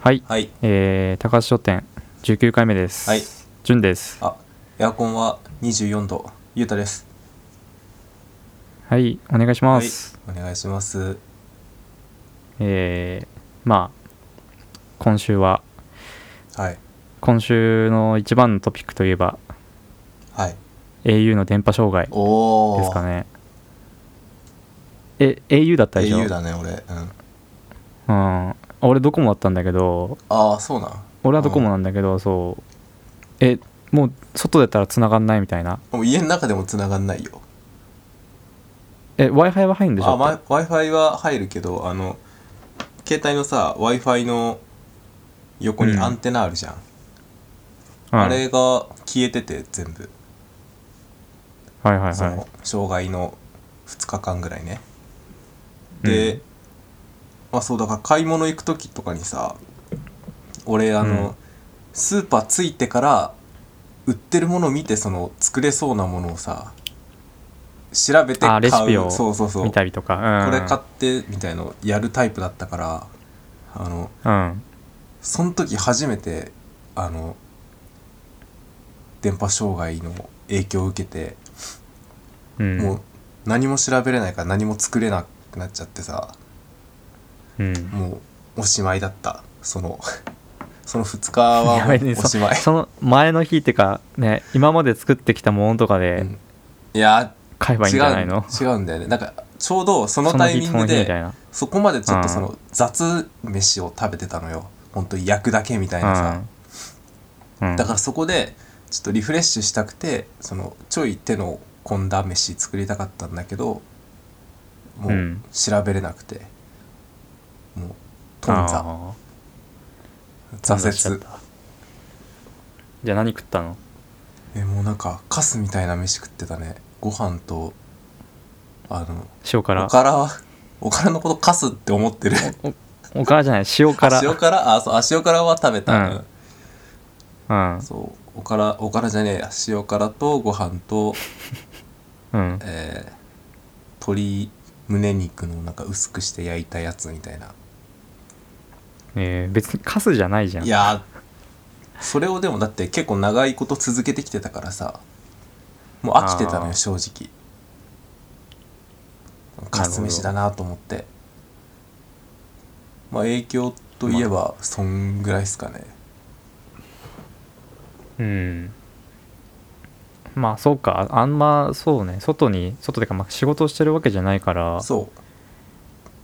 はい、はい。えー、高橋書店19回目です。はい、順です。あエアコンは24度。ゆうたです。はい、お願いします。はい。お願いします。えー、まあ、今週は、はい。今週の一番のトピックといえば、はい。au の電波障害ですかね。え、au だったでしょ？au だね俺。うん。うん。俺ドコモだったんだけど、ああそうなん。俺はドコモなんだけど、そう。え、もう外出たら繋がんないみたいな？もう家の中でも繋がんないよ。え、Wi-Fi は入るんでしょ？あ、ま、w i f i は入るけどあの携帯のさ w i f i の横にうん。アンテナあるじゃん、うん。あれが消えてて全部、はいはいはい。障害の2日間ぐらいね。で、うん。まあそうだから買い物行く時とかにさ俺あの、うんスーパー着いてから売ってるものを見てその作れそうなものをさ調べて買うあレシピをそうそうそう見たりとか。うん、これ買ってみたいのやるタイプだったからあのうん。その時初めてあの電波障害の影響を受けて、うん。もう何も調べれないから何も作れなくなっちゃってさうん、もうおしまいだった。その その2日はおしまい。その前の日ってかね今まで作ってきたものとかうでん。いや買えばいいん違うじゃないの、違うんだよね。なんかちょうどそのタイミングでそこまでちょっとそうんの雑飯を食べてたのよ。ほんと焼くだけみたいなさ、うん、うん、だからそこでちょっとリフレッシュしたくてそのちょい手の込んだ飯作りたかったんだけどもううん。調べれなくて、頓挫挫折た。じゃあ何食ったの？えもうなんかカスみたいな飯食ってたね。ご飯とあの塩辛。おからはおからのことカスって思ってる。おからじゃない？塩辛。あ塩辛？あそうあ塩辛は食べた、うん。うん。そうおからおからじゃねえや。塩辛とご飯と うん。えー鶏胸肉のなんか薄くして焼いたやつみたいなえー、別にカスじゃないじゃん。いやーそれをでもだって結構長いこと続けてきてたからさもう飽きてたのよ正直。カス飯だなと思って。まあ影響といえばそんぐらいですかね。うん。まあそうか。あんまそうね。外に外でかまあ仕事をしてるわけじゃないから、そ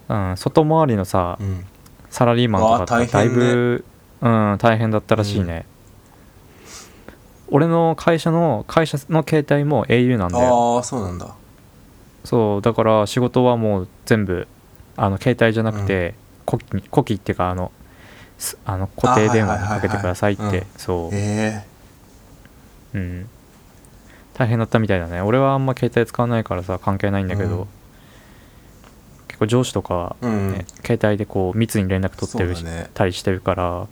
う。ん、外回りのさううんサラリーマンとかってだいぶ、うん、大変だったらしいね、俺の会社の会社の携帯も au なんだよ。ああそうなんだ。そうだから仕事はもう全部あの携帯じゃなくて、コキコキっていうかあのすあの固定電話にかけてくださいってそう、え。うん、大変だったみたいだね。俺はあんま携帯使わないからさ関係ないんだけど、うん結構上司とかは、えうん、ね携帯でこう密に連絡取ってるそうだね。たりしてるから。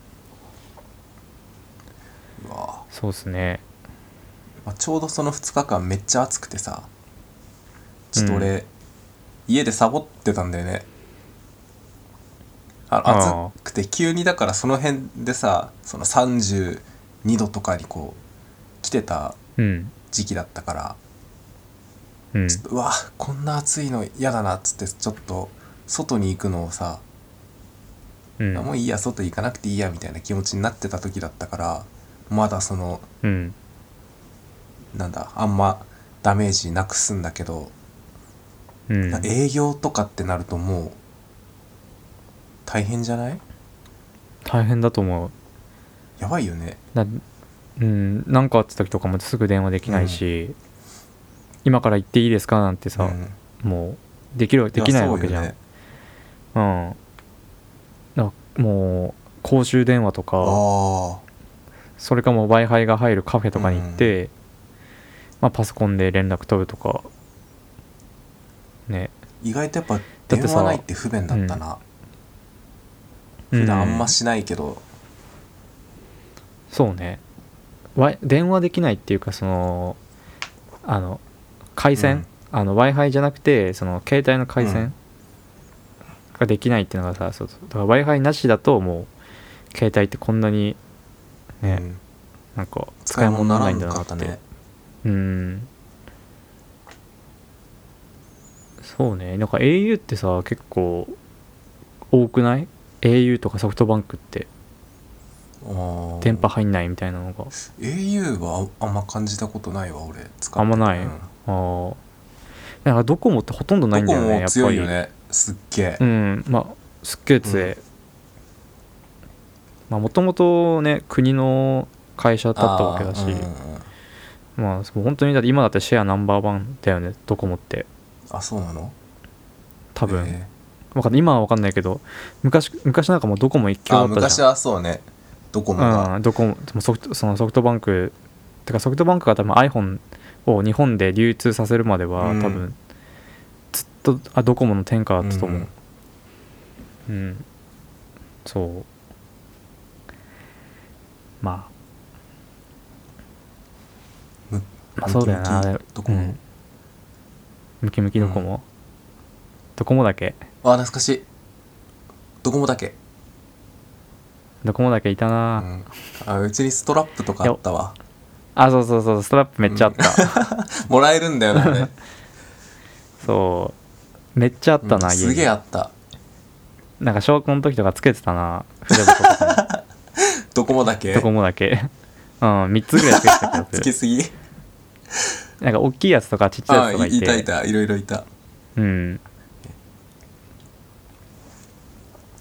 うわ。そうっすね。まあ、ちょうどその2日間めっちゃ暑くてさ。ちょっと俺、家でサボってたんだよね。あ暑くて急にだからその辺でさその32度とかにこう来てたうん。時期だったからうん。うわこんな暑いの嫌だなっつってちょっと外に行くのをさ、うん。あもういいや外行かなくていいやみたいな気持ちになってた時だったからまだそのうん。なんだあんまダメージなくすんだけどうん。営業とかってなるともう大変じゃない？大変だと思う。やばいよね。だうん何かあった時とかもすぐ電話できないし、今から行っていいですかなんてさ、うん。もうできるできないわけじゃん、うよね。うん。だもう公衆電話とかあそれかも w i f i が入るカフェとかに行って、まあ、パソコンで連絡取るとかね。ー意外とやっぱ電話ないって不便だったな、普段あんましないけど、そうね。わ電話できないっていうかそのあの回線、うん。あの w i f i じゃなくてその携帯の回線うん。ができないっていうのがさそうそう。だから w i f i なしだともう携帯ってこんなにね、うん。なんか使い物にならんだなって。たねうん。そうね。なんか au ってさ結構多くない？au とかソフトバンクって。電波入んないみたいなのが。au はああんま感じたことないわ俺。使って。あんまない？うんああなんかドコモってほとんどないんだよねやっぱり。ねすっげえ。うんまあすっげえ強い、うん。まあもともとね国の会社だったわけだしうんうんうん。まあ本当にだって今だってシェアナンバーワンだよねドコモって。あそうなの？多分、へわかんない。今は分かんないけど昔昔なんかもうドコモ一強だったじゃん。昔はそうね。ドコモが、うん、ドコモソフトそのソフトバンクてかソフトバンクが多分 iPhone を日本で流通させるまでは、うん。多分ずっとあドコモの天下だったと思う。うん、そう。まあ。むまあそうだよなドコモうん。ムキムキドコモ、ドコモだけ？あ懐かしい。ドコモだけ、ドコモだけいたうな、ん、あうちにストラップとかあったわあそうそうそうストラップめっちゃあった、もらえるんだよねこれ。そう。めっちゃあったな、うんすげえあった。なんか小学校の時とかつけてたな筆箱とかドコモだけ？にドコモだけ。うん3つぐらいつけてた気がつきすすぎ？るなんか大きいやつとかちっちゃいやあつとかいて。いたいたいろいろいた。うん。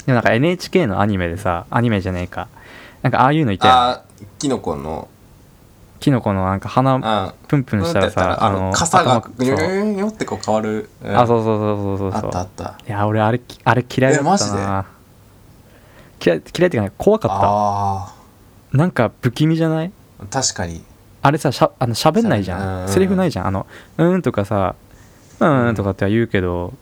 でもなんか NHK のアニメでさアニメじゃねえか。なんかああいうのいたよね。あキノコのキノコのなんか鼻あプンプンしたらさあの傘が頭ニョそう。ニョニョってこう変わる、うん。あそうそうそうそうそう。あったあった。いや俺あれきあれ嫌いだったな。嫌い嫌いっていうかね怖かっあたなんか不気味じゃない？あ確かに。あれさしゃあの喋んないじゃん。セリフないじゃん。あの「うーん」とかさ「うーん」とかっては言うけど、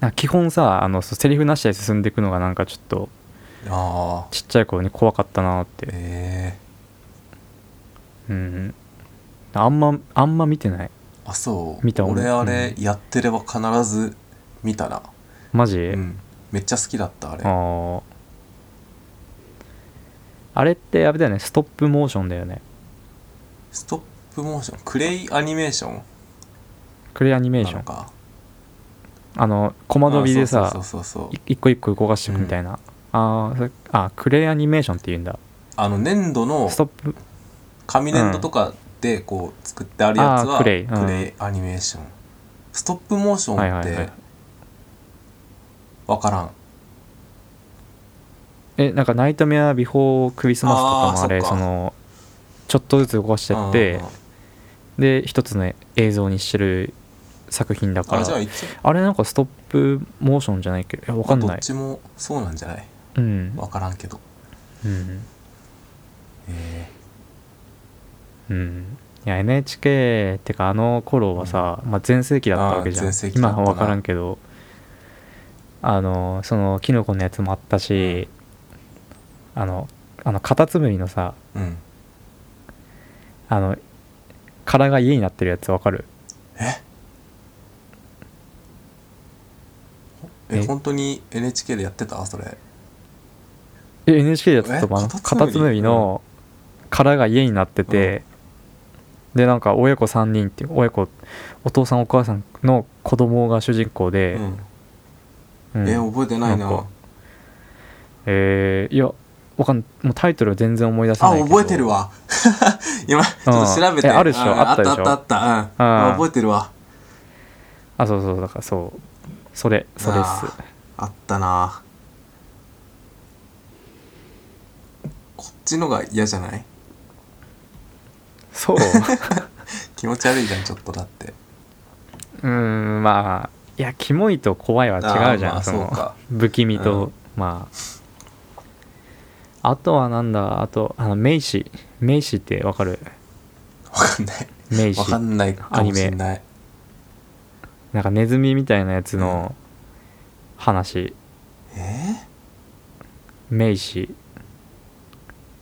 な基本さあのセリフなしで進んでいくのがなんかちょっとああちっちゃい頃に怖かったなって。えうんあんまあんま見てない。ー、あそう。見た俺あうれやってれば必ず見たな。マジ、うん。めっちゃ好きだったあれ。あー。あれってあれだよね。ストップモーションだよね。ストップモーション？クレイアニメーション？クレアニメーション。か。あのコマ撮りでさ一個一個動かしていくみたいな、あーそれあクレアニメーションって言うんだ。あの粘土のストップ紙粘土とかでこう作ってあるやつはあークレイ。うん。クレイアニメーション。ストップモーションってはいはいはい。分からん。えなんか「ナイトメアビフォークリスマス」とか。もあれそのちょっとずつ動かしてってうんうんで一つの映像にしてる作品だから。あれなんかストップモーションじゃないけ？どいやわかんない。っちもそうなんじゃない？うん。分からんけど。うん。えうん。いや NHK ってかあの頃はさ、まあ、全盛期だったわけじゃん。今は分からんけど。あのそのキノコのやつもあったし、あのあのカタツムリのさーうん。あの殻が家になってるやつわかる？え？ええ？本当に NHK でやってた？それ。え NHK でやってたのカカタツムリの殻が家になってて、でなんか親子3人っていう親子お父さんお母さんの子供が主人公で、うん。うん。え覚えてないな。なえーいやわかんもうタイトルは全然思い出せなあいけど。覚えてるわ。今ちょっと調べて。えあるでしょ？うんあったでしょ？あったあったうんうん。あ覚えてるわ。あそうそうだからそう。それそれっす。あったな。こっちのが嫌じゃない？そう。気持ち悪いじゃんちょっとだって。うーんまあいやキモいと怖いは違うじゃん、その不気味と、うん。まあ。あとはなんだあとあのメイシメイシってわかる？わかんない。メイシ。わかんないかもしれなんかネズミみたいなやつの話、え？メイシ。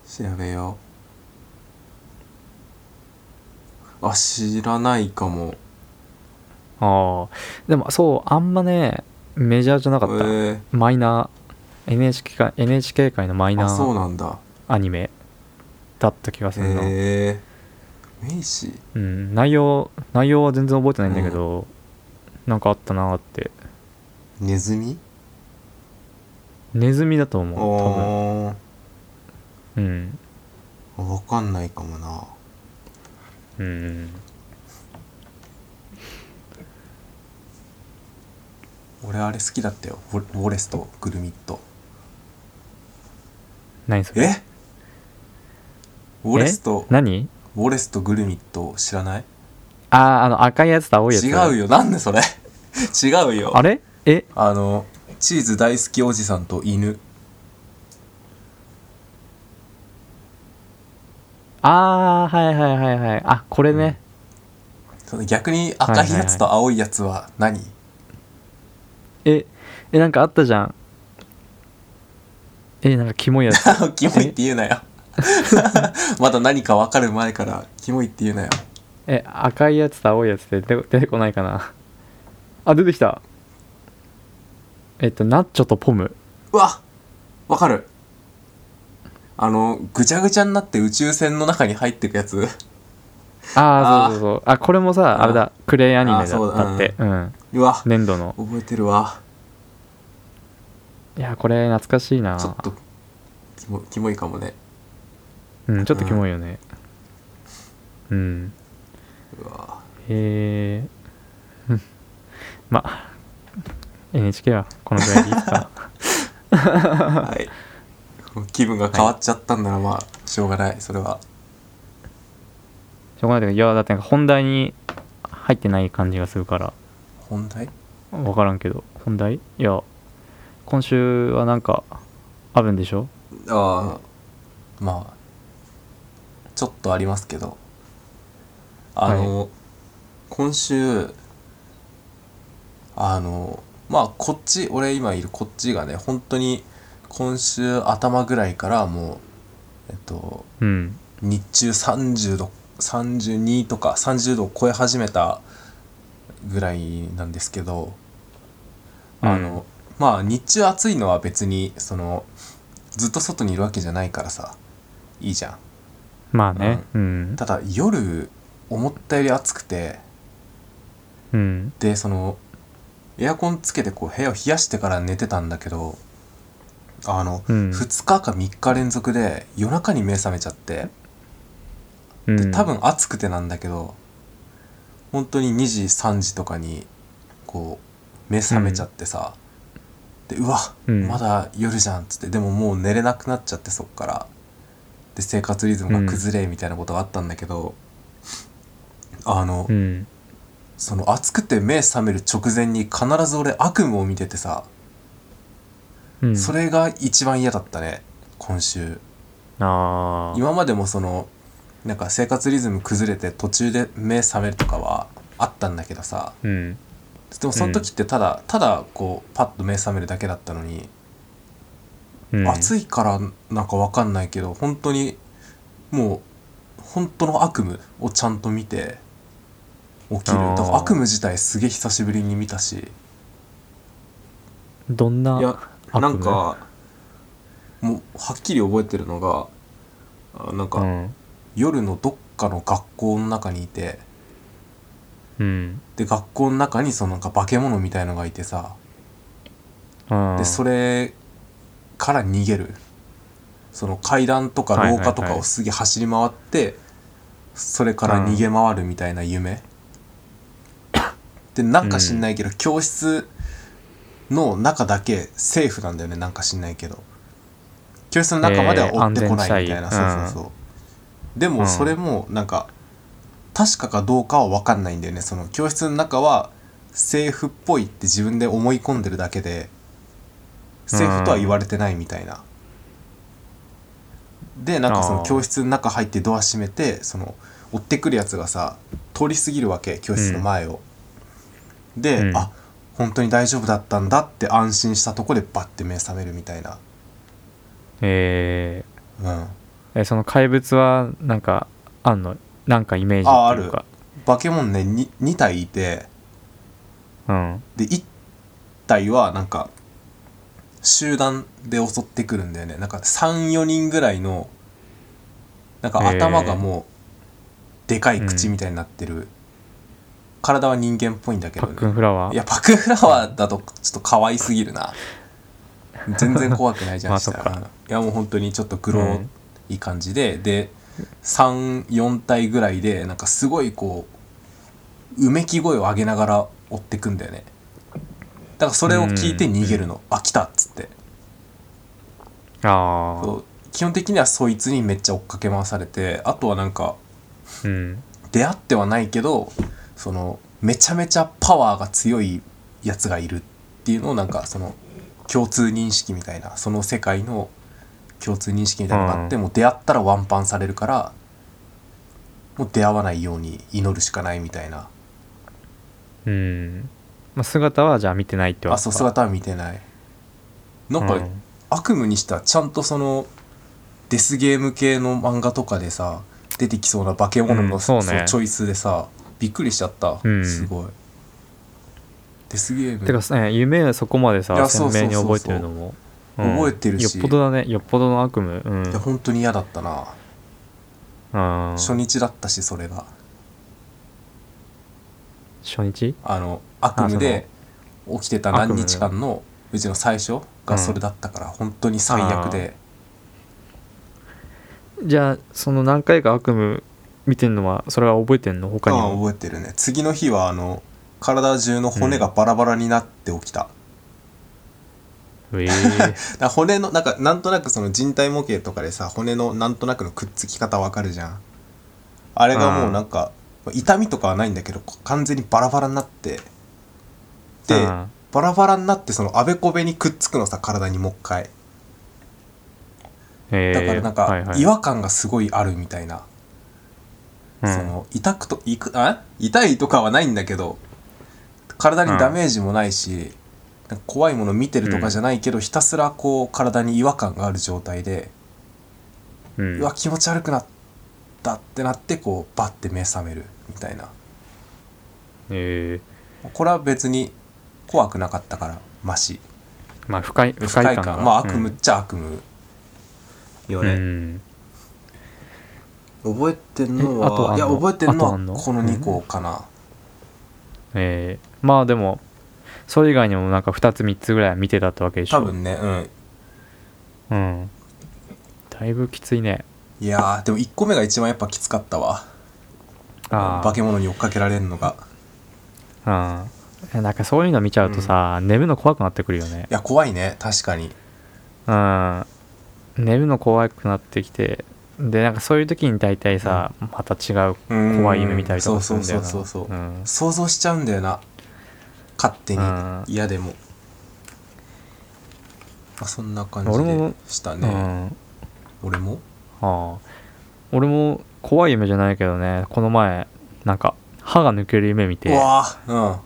ー、調べようあ知らないかも。ああでもそうあんまねメジャーじゃなかった、え。マイナー。NHK か NHK 界のマイナあそうーなんだ。アニメ。だった気がするな、へえ。メイシうん、内容内容は全然覚えてないんだけど、なんかあったなーって。ネズミ？ネズミだと思う多あ分うん。あ分かんないかもなうん俺あれ好きだったよ。ウォウォレスとグルミット。何それ？え？ウォレスとえ？何？ウォレスとグルミット知らない？あああの赤いやつと青いやつ。違うよ。なんでそれ？違うよ。あれ？え？あのチーズ大好きおじさんと犬ああはいはいはいはい。あこれね、その逆に赤いやつと青いやつは何、ええなんかあったじゃん。えなんかキモいやつ。キモいって言うなよ。まだ何か分かる前からキモいって言うなよ。え赤いやつと青いやつって出て出てこないかな。あ出てきた。えっとナッチョとポム。うわ分かるあのぐちゃぐちゃになって宇宙船の中に入ってくやつ。あーああそうそうそう。あこれもさあれだ。クレイアニメだって。うん。うわ。粘土の。覚えてるわ。いやこれ懐かしいな。ちょっとキモキモいかもね。うんちょっとキモいよね。うん。うわ。へえうんまあ NHK はこのぐらいでいいですか。はい気分が変わっちゃったんならまあしょうがない。それは。しょうがないけどいやだってなんか本題に入ってない感じがするから。本題？分からんけど。本題？いや今週はなんかあるんでしょ？ああまあちょっとありますけど。あの、今週あのまあこっち俺今いるこっちがね本当に今週頭ぐらいからもうえっとうん。日中30度32とか30度を超え始めたぐらいなんですけどあの、まあ日中暑いのは別にそのずっと外にいるわけじゃないからさいいじゃん。まあね。うん。ただ夜思ったより暑くてうん。でそのエアコンつけてこう部屋を冷やしてから寝てたんだけどあの、うん。2日か3日連続で夜中に目覚めちゃってうん。で多分暑くてなんだけど本当に2時3時とかにこう目覚めちゃってさ、でうわ、うん。まだ夜じゃんっつってでももう寝れなくなっちゃってそっから。で生活リズムが崩れみたいなことがあったんだけど、あの、うん。その暑くて目覚める直前に必ず俺悪夢を見ててさ、うん。それが一番嫌だったね今週。ああ今までもそのなんか生活リズム崩れて途中で目覚めるとかはあったんだけどさ。うん。でもその時ってただ、ただこうパッと目覚めるだけだったのに、うん。暑いからなんかわかんないけど本当にもう本当の悪夢をちゃんと見て起きる。だから悪夢自体すげえ久しぶりに見たし。どんないや悪夢なんかもうはっきり覚えてるのがあなんか、うん。夜のどっかの学校の中にいてうん。で学校の中にそのなんか化け物みたいのがいてさあでそれから逃げる。その階段とかはいはいはい。廊下とかをすげえ走り回ってそれから逃げ回るみたいな夢。でなんか知んないけど教室の中だけセーフなんだよねなんか知んないけど。教室の中までは追ってこないみたいな、えーそうそうそう。でもそれもなんか確かかどうかは分かんないんだよね。その教室の中はセーフっぽいって自分で思い込んでるだけでセーフとは言われてないみたいな。でなんかその教室の中入ってドア閉めてその追ってくるやつがさ通り過ぎるわけ教室の前を。で、うん。あ本当に大丈夫だったんだって安心したとこでバッて目覚めるみたいな。えうん、ーえその怪物はなんかあんの？なんかイメージっていうか。化け物ね 2, 2体いて。うん。で1体はなんか集団で襲ってくるんだよね。なんか34人ぐらいのなんか頭がもうでかい口みたいになってる、体は人間っぽいんだけど、パックンフラワー？いやパックンフラワーだとちょっと可愛すぎるな。全然怖くないじゃん まあしたらいやもう本当にちょっとグロい感じで、で34体ぐらいでなんかすごいこううめき声を上げながら追ってくんだよね。だからそれを聞いて逃げるの、あ来たっつって。あそう基本的にはそいつにめっちゃ追っかけ回されてあとはなんかあうん。出会ってはないけどそのめちゃめちゃパワーが強いやつがいるっていうのをなんかその共通認識みたいなその世界の共通認識みたいなのがあって、もう出会ったらワンパンされるからもう出会わないように祈るしかないみたいな。うん、まあ、姿はじゃあ見てないってわあそう姿は見てない。なんか、うん。悪夢にしたらちゃんとそのデスゲーム系の漫画とかでさ出てきそうな化け物の、うんそうね。そうチョイスでさびっくりしちゃった、うん。すごい。デスゲーム。てかね夢そこまでさ鮮明に覚えてるのも、覚えてるし。よっぽどだね。よっぽどの悪夢。うん。いや本当に嫌だったな、うん初日だったしそれが。初日？あの悪夢で起きてた何日間のうちの最初がそれだったから、本当に最悪で。じゃあその何回か悪夢見てんのはそれは覚えてんの？他にああも覚えてるね。次の日はあの体中の骨がバラバラになって起きた、ええ。だから骨のなんかなんとなくその人体模型とかでさ骨のなんとなくのくっつき方わかるじゃん。あれがもうなんか痛みとかはないんだけど完全にバラバラになってでうん。バラバラになってそのあべこべにくっつくのさ体にもう一回。え。だからなんか違和感がすごいあるみたいな、うん。その痛くといくあ？痛いとかはないんだけど体にダメージもないし、なんか怖いもの見てるとかじゃないけど、ひたすらこう体に違和感がある状態で、ううんわ気持ち悪くなったってなってこうバッて目覚めるみたいな。え。これは別に怖くなかったからマシ。えまあ不快不不快快感。まあ悪夢っちゃ悪夢ようん、ね、うん覚えてんのえあとあんの？はいや覚えてんのはあとあんの？この2個かな、ええまあでもそれ以外にもなんか2つ3つぐらいは見てたってわけでしょ？多分ねうん。うん。だいぶきついね。いやーでも1個目が一番やっぱきつかったわ。あ化け物に追っかけられるのが。あうん。なんかそういうの見ちゃうとさ、寝るの怖くなってくるよね。いや怖いね。確かに。うん。寝るの怖くなってきてでなんかそういう時に大体さ、また違う怖い夢見たりとかするんだよな。そうそうそうそうう。ん。想像しちゃうんだよな。勝手に。うん。嫌でも。まあそんな感じでしたね。うん。俺も？ああ。俺も怖い夢じゃないけどね。この前なんか歯が抜ける夢見うてわーうん。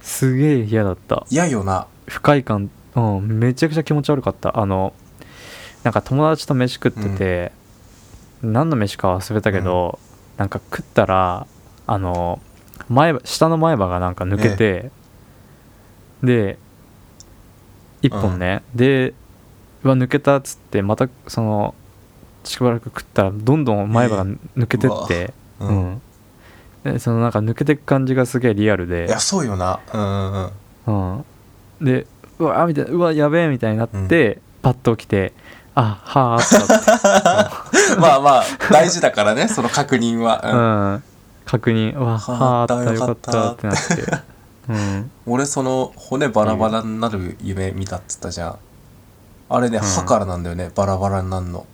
すげえ嫌だった。嫌よな。不快感。うん。めちゃくちゃ気持ち悪かった。あのなんか友達と飯食ってて、何の飯か忘れたけど、なんか食ったらあの前歯下の前歯がなんか抜けて、で一本ね、でうわ抜けたっつってまたそのしばらく食ったらどんどん前歯が抜けてって、ううん。ん。でそのなんか抜けてく感じがすげえリアルで。いやそうよな。うんうんうん。うん、でうわみたいなうわやべえみたいになって、パッと起きてあはあ まあまあ大事だからねその確認は、うん。うん、確認はあはああったよかったたってなって。うん。俺その骨バラバラになる夢見たっつったじゃん。あれね、歯からなんだよねバラバラになるの。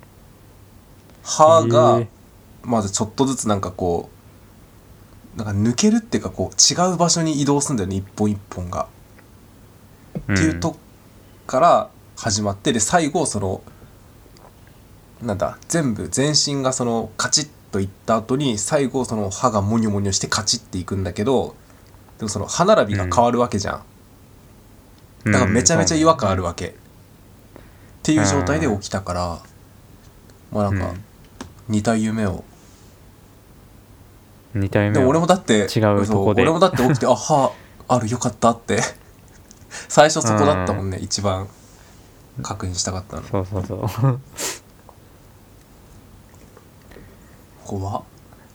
歯がえー。まずちょっとずつなんかこうなんか抜けるっていうかこう違う場所に移動するんだよね一本一本が、っていうとこから始まってで最後そのなんだ全部全身がそのカチッといった後に最後その歯がモニョモニョしてカチッていくんだけどでもその歯並びが変わるわけじゃん、うんだからめちゃめちゃ違和感あるわけ、っていう状態で起きたから、まあなんか似た夢を、うん、2体目でも俺もだって違うとこで。俺もだって起きてあ歯あるよかったって。最初そこだったもんね、一番。確認したかったの。そうそうそう怖っ。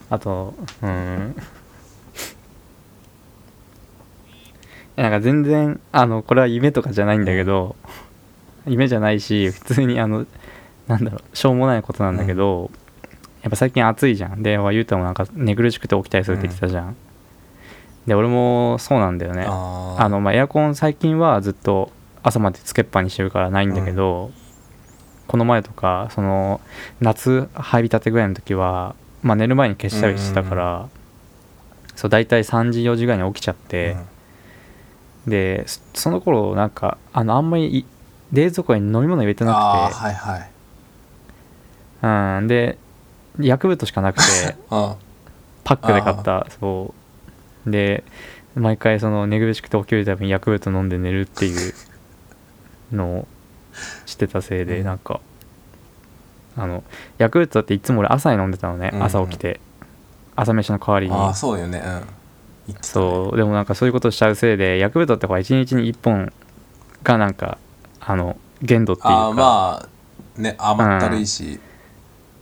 あとうん。なんか全然あのこれは夢とかじゃないんだけど、夢じゃないし普通にあのなんだろうしょうもないことなんだけど、やっぱ最近暑いじゃん。でゆうたもなんか寝苦しくて起きたりするって言ってたじゃん、で俺もそうなんだよね。あの、まあ、エアコン最近はずっと朝までつけっぱにしてるからないんだけど、この前とかその夏入りたてぐらいの時は、まあ、寝る前に消したりしてたから、そう大体3時4時ぐらいに起きちゃって、でそその頃なんかあのあんまりい冷蔵庫に飲み物入れてなあはいはい。くて、うん、でヤクルトしかなくてあ パックで買ったそう。で毎回その寝苦しくて起きるたびにヤクルト飲んで寝るっていうのをしてたせいでうん。なんかあのヤクルトっていつも俺朝に飲んでたのね。うんうん。朝起きて。朝飯の代わりに。あーそうだよね。うん。そう。でもなんかそういうことしちゃうせいでヤクルトってほら1日に1本がなんかあの限度っていうか。ああまあね甘ったるいし、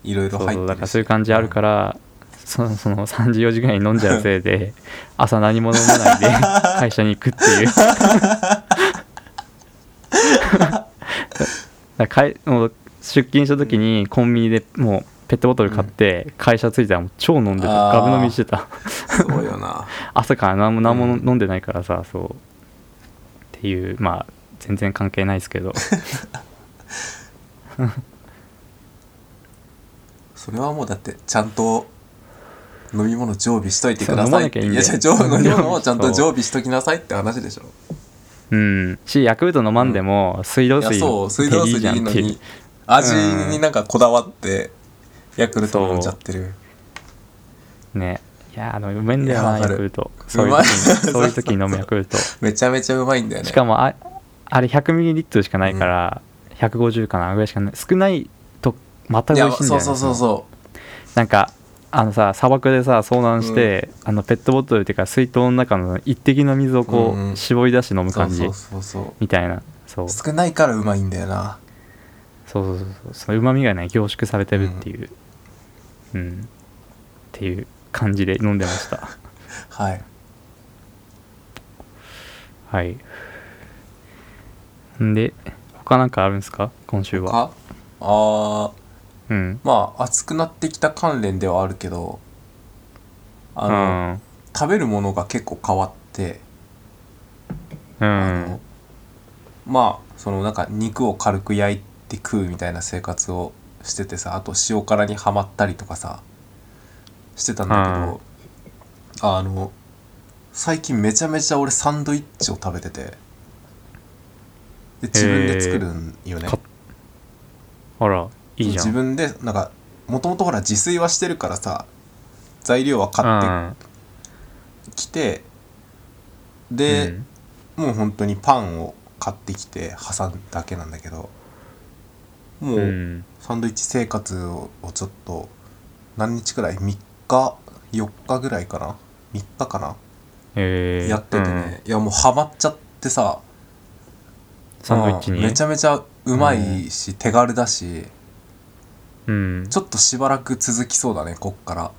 いろいろそう入ってるし。だからそういう感じあるから、そその3時4時ぐらいに飲んじゃうせいで 朝何も飲まないで 会社に行くっていう。だからかいもう出勤した時にコンビニでもうペットボトル買って会社着いたらもう超飲んでた。あー。ガブ飲みしてた。そうよな。朝から何も何もうん飲んでないからさ、そう。っていうまあ全然関係ないですけど。それはもうだってちゃんと飲み物常備しといてくださいって。いやじゃあ常飲み物をちゃんと常備しときなさいって話でしょ。うん。しヤクルト飲まんでも水道いや水そう水道水いいのに味になんかこだわってヤクルト飲んじゃってる。ね。いやあのうめえんだよなヤクルト。そういう時に そういう時に飲むヤクルト。めちゃめちゃうまいんだよね。しかもああれ 100ml しかないから、150かなぐらいしかない。少ないとまた美味しいんだよねそうそうそうそなんかあのさ砂漠でさ遭難して、あのペットボトルっていうか水筒の中の一滴の水をこう、うんうん。絞り出して飲む感じみたいな。そう。少ないからうまいんだよなそうそうそうそう。うまみがね凝縮されてるっていう。うん、っていう感じで飲んでました。はい。はい。んで他なんかあるんですか？今週は。かあー。うん。まあ暑くなってきた関連ではあるけどあうの、ん。食べるものが結構変わって、うあんのまあそのなんか肉を軽く焼いて食うみたいな生活をしててさあと塩辛にはまったりとかさしてたんだけど、あの最近めちゃめちゃ俺サンドイッチを食べててで自分で作るんよね。かあらいいじゃん。自分でなんかもともとほら自炊はしてるからさ材料は買ってきて、で、もう本当にパンを買ってきて挟んだけなんだけどもうん、う、うん。サンドイッチ生活をちょっと何日くらい？3日？4日ぐらいかな？3日かな、えー、やっててね、いやもうハマっちゃってさ。うんサンドイッチに？うんめちゃめちゃうまいし、手軽だし。うん。ちょっとしばらく続きそうだねこっから。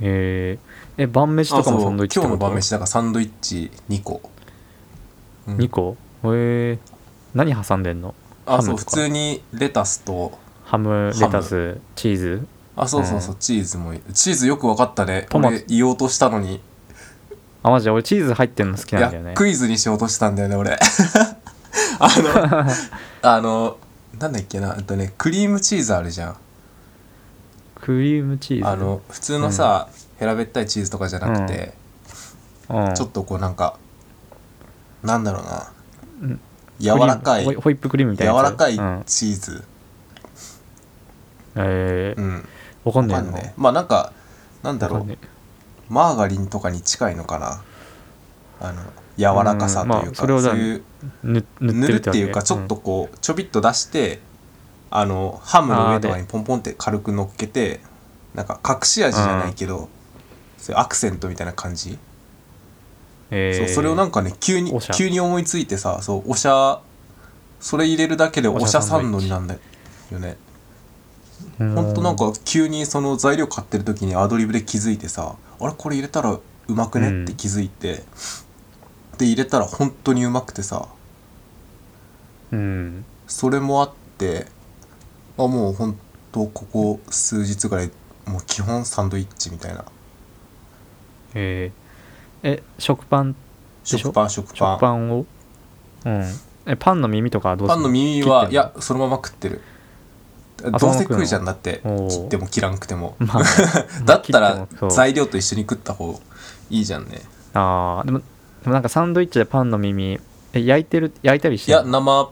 えー、え晩飯とかもサンドイッチ今日の晩飯だからサンドイッチ2個、うん。2個？えー、何挟んでんの？あそう普通にレタスと。ハムレタスチーズ。あそうそうそう、チーズもチーズよく分かったね。トマト。俺言おうとしたのに。あマジで俺チーズ入ってんの好きいなんだよね。やクイズにしようとしたんだよね俺。あの あのなんだっけなえっとねクリームチーズあるじゃん。クリームチーズ？あの普通のさ、平べったいチーズとかじゃなくて、うん。ちょっとこうなんかなんだろうな、うん柔らかいホイップクリームみたい柔なやつ？らかいうん、チーズ。えーうん、わかんな。いねまあなんかなんだろう。マーガリンとかに近いのかな？あの柔らかさというか、うんまあそういうぬ塗塗るっていうかちょっとこうちょびっと出してあのハムの上とかにポンポンって軽く乗っけてなんか隠し味じゃないけどそういうアクセントみたいな感じ？えそうそれをなんかね急に急に思いついてさそうおしゃそれ入れるだけでおしゃサンドになんだよね。ほんとなんか急にその材料買ってる時にアドリブで気づいてさあれこれ入れたらうまくね？って気づいて、で入れたら本当にうまくてさ。うん。それもあってあもうほんとここ数日ぐらいもう基本サンドイッチみたいな。えーえ食パン？食パン食パン。食パンを？うん。えパンの耳とかはどうする？パンの耳はいやそのまま食ってる。どそうせ食うじゃんだっておー。切っても切らんくても。まあ だったら切ってもそう。材料と一緒に食った方いいじゃんね。ああでもでもなんかサンドイッチでパンの耳え焼いてる焼いたりしいてる？や生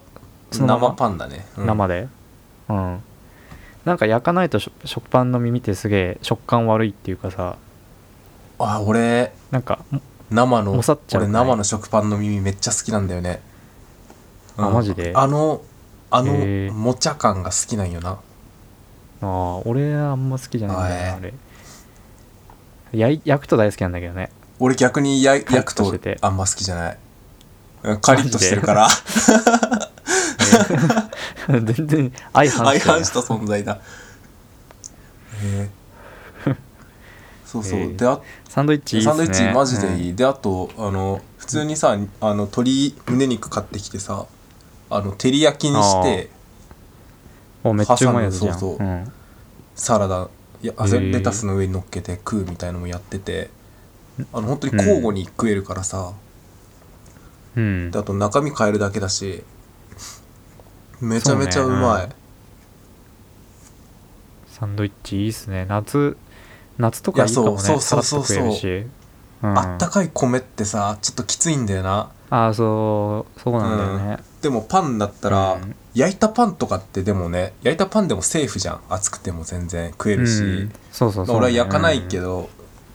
そのまま？生パンだね、うん。生で？うん。なんか焼かないとしょ食パンの耳ってすげえ食感悪いっていうかさあ俺なんか生の俺生の食パンの耳めっちゃ好きなんだよね、あマジで？あのあのもちゃ感が好きなんよな。ああ俺はあんま好きじゃないんだよあれ。焼くと大好きなんだけどね。俺逆に焼くとあんま好きじゃない。うんカリッとしてるから。全然相反相反した存在だ。へえ そうそう、へー。であサンドイッチね。サンドイッチマジでいい、うんであとあの普通にさあの鶏胸肉買ってきてさあの照り焼きにしておめっちゃうまいやつじゃん。そうそう。うん。サラダ。いやレタスの上に乗っけて食うみたいのもやっててあの本当に交互に食えるからさ、うん。であと中身変えるだけだしめちゃめちゃうまい、そうね。サンドイッチいいっすね。夏夏とかいいかもねそうさそうそうそうらっと食えるし。うん。あったかい米ってさちょっときついんだよな。ああそうそうなんだよね、でもパンだったら、うん。焼いたパンとかってでもね焼いたパンでもセーフじゃん。熱くても全然食えるし、うん。そうそうそう、俺は焼かないけど、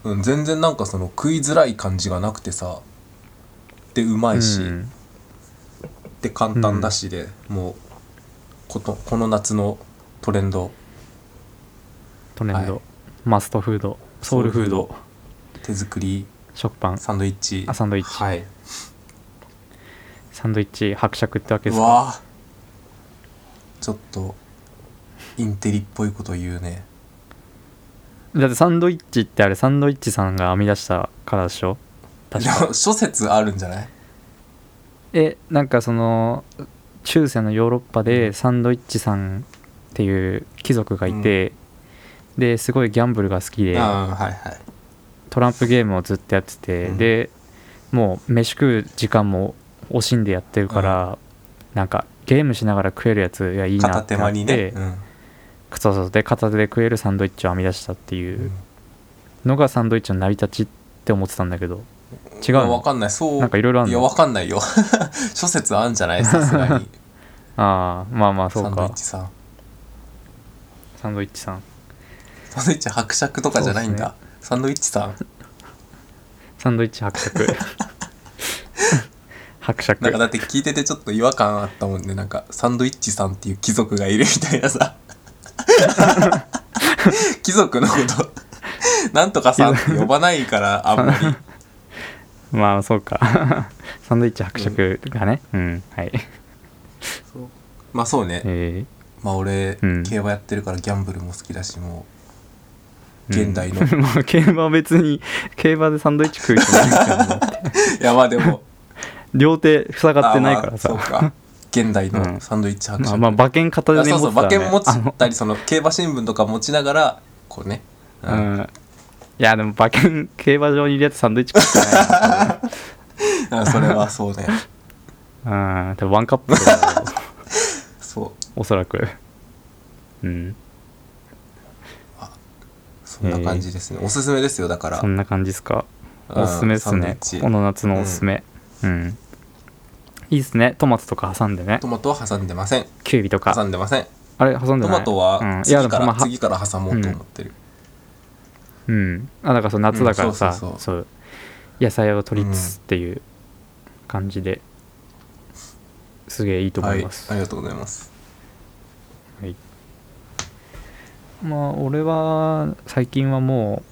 ど、うん。全然なんかその食いづらい感じがなくてさでうまいし、うん。で簡単だしで、もうことこの夏のトレンド。トレンド、はいマストフード。ソウルフード。手作り。食パン。サンドイッチ。あサンドイッチ。はい。サンドイッチ伯爵ってわけですか？うわ。あちょっとインテリっぽいこと言うね。だってサンドイッチってあれサンドイッチさんが編み出したからでしょ？確か。諸説あるんじゃない？えなんかその中世のヨーロッパでサンドイッチさんっていう貴族がいて、ですごいギャンブルが好きではいはい。トランプゲームをずっとやってて、うん。でもう飯食う時間も惜しんでやってるから、なんかゲームしながら食えるやつがいいなってなって、にね、うん。そうそうで片手で食えるサンドイッチを編み出したっていうのがサンドイッチの成り立ちって思ってたんだけど違うの？わかんない。そう。なんかいろいろあんの？いやわかんないよ。諸説あんじゃない？さすがに。ああまあまあそうサンドイッかチさん。サンドイッチさんサンドイッチ伯爵とかじゃないんだ、サンドイッチさん。サンドイッチ伯爵。伯爵。なんかだって聞いててちょっと違和感あったもんね。なんかサンドイッチさんっていう貴族がいるみたいなさ。貴族のこと。なんとかさんって呼ばないからあんまり。まあそうか。サンドイッチ伯爵がね。うん、はい。まあそうね。えまあ俺、うん。競馬やってるからギャンブルも好きだしもー現代の。うん。まあ競馬は別に競馬でサンドイッチ食う人ないからねういやまあでも。両手塞がってないからさ。あまあそうか。現代うん。のサンドイッチ伯爵、まあまあ馬券片手にあそうそう馬券持ちあの。たりその競馬新聞とか持ちながらこうね、ううん。んいやでも馬券競馬場にいるやつサンドイッチ食ってないあ それはそうね。な うん。多分ワンカップそう。おそらく。うんそんな感じですね、おすすめですよだから。そんな感じですか？うん。おすすめですね。この夏のおすすめ。うん、いいっすね。トマトとか挟んでね。トマトは挟んでません。キュウリとか。挟んでません。あれ挟んでない？トマトはうん、い次から、やでもまあは次から挟もうと思ってる、うん。あだからそう夏だからさ、うんそう野菜を取りつつっていう感じですげえいいと思はいいます、ありがとうございますまあ俺は最近はも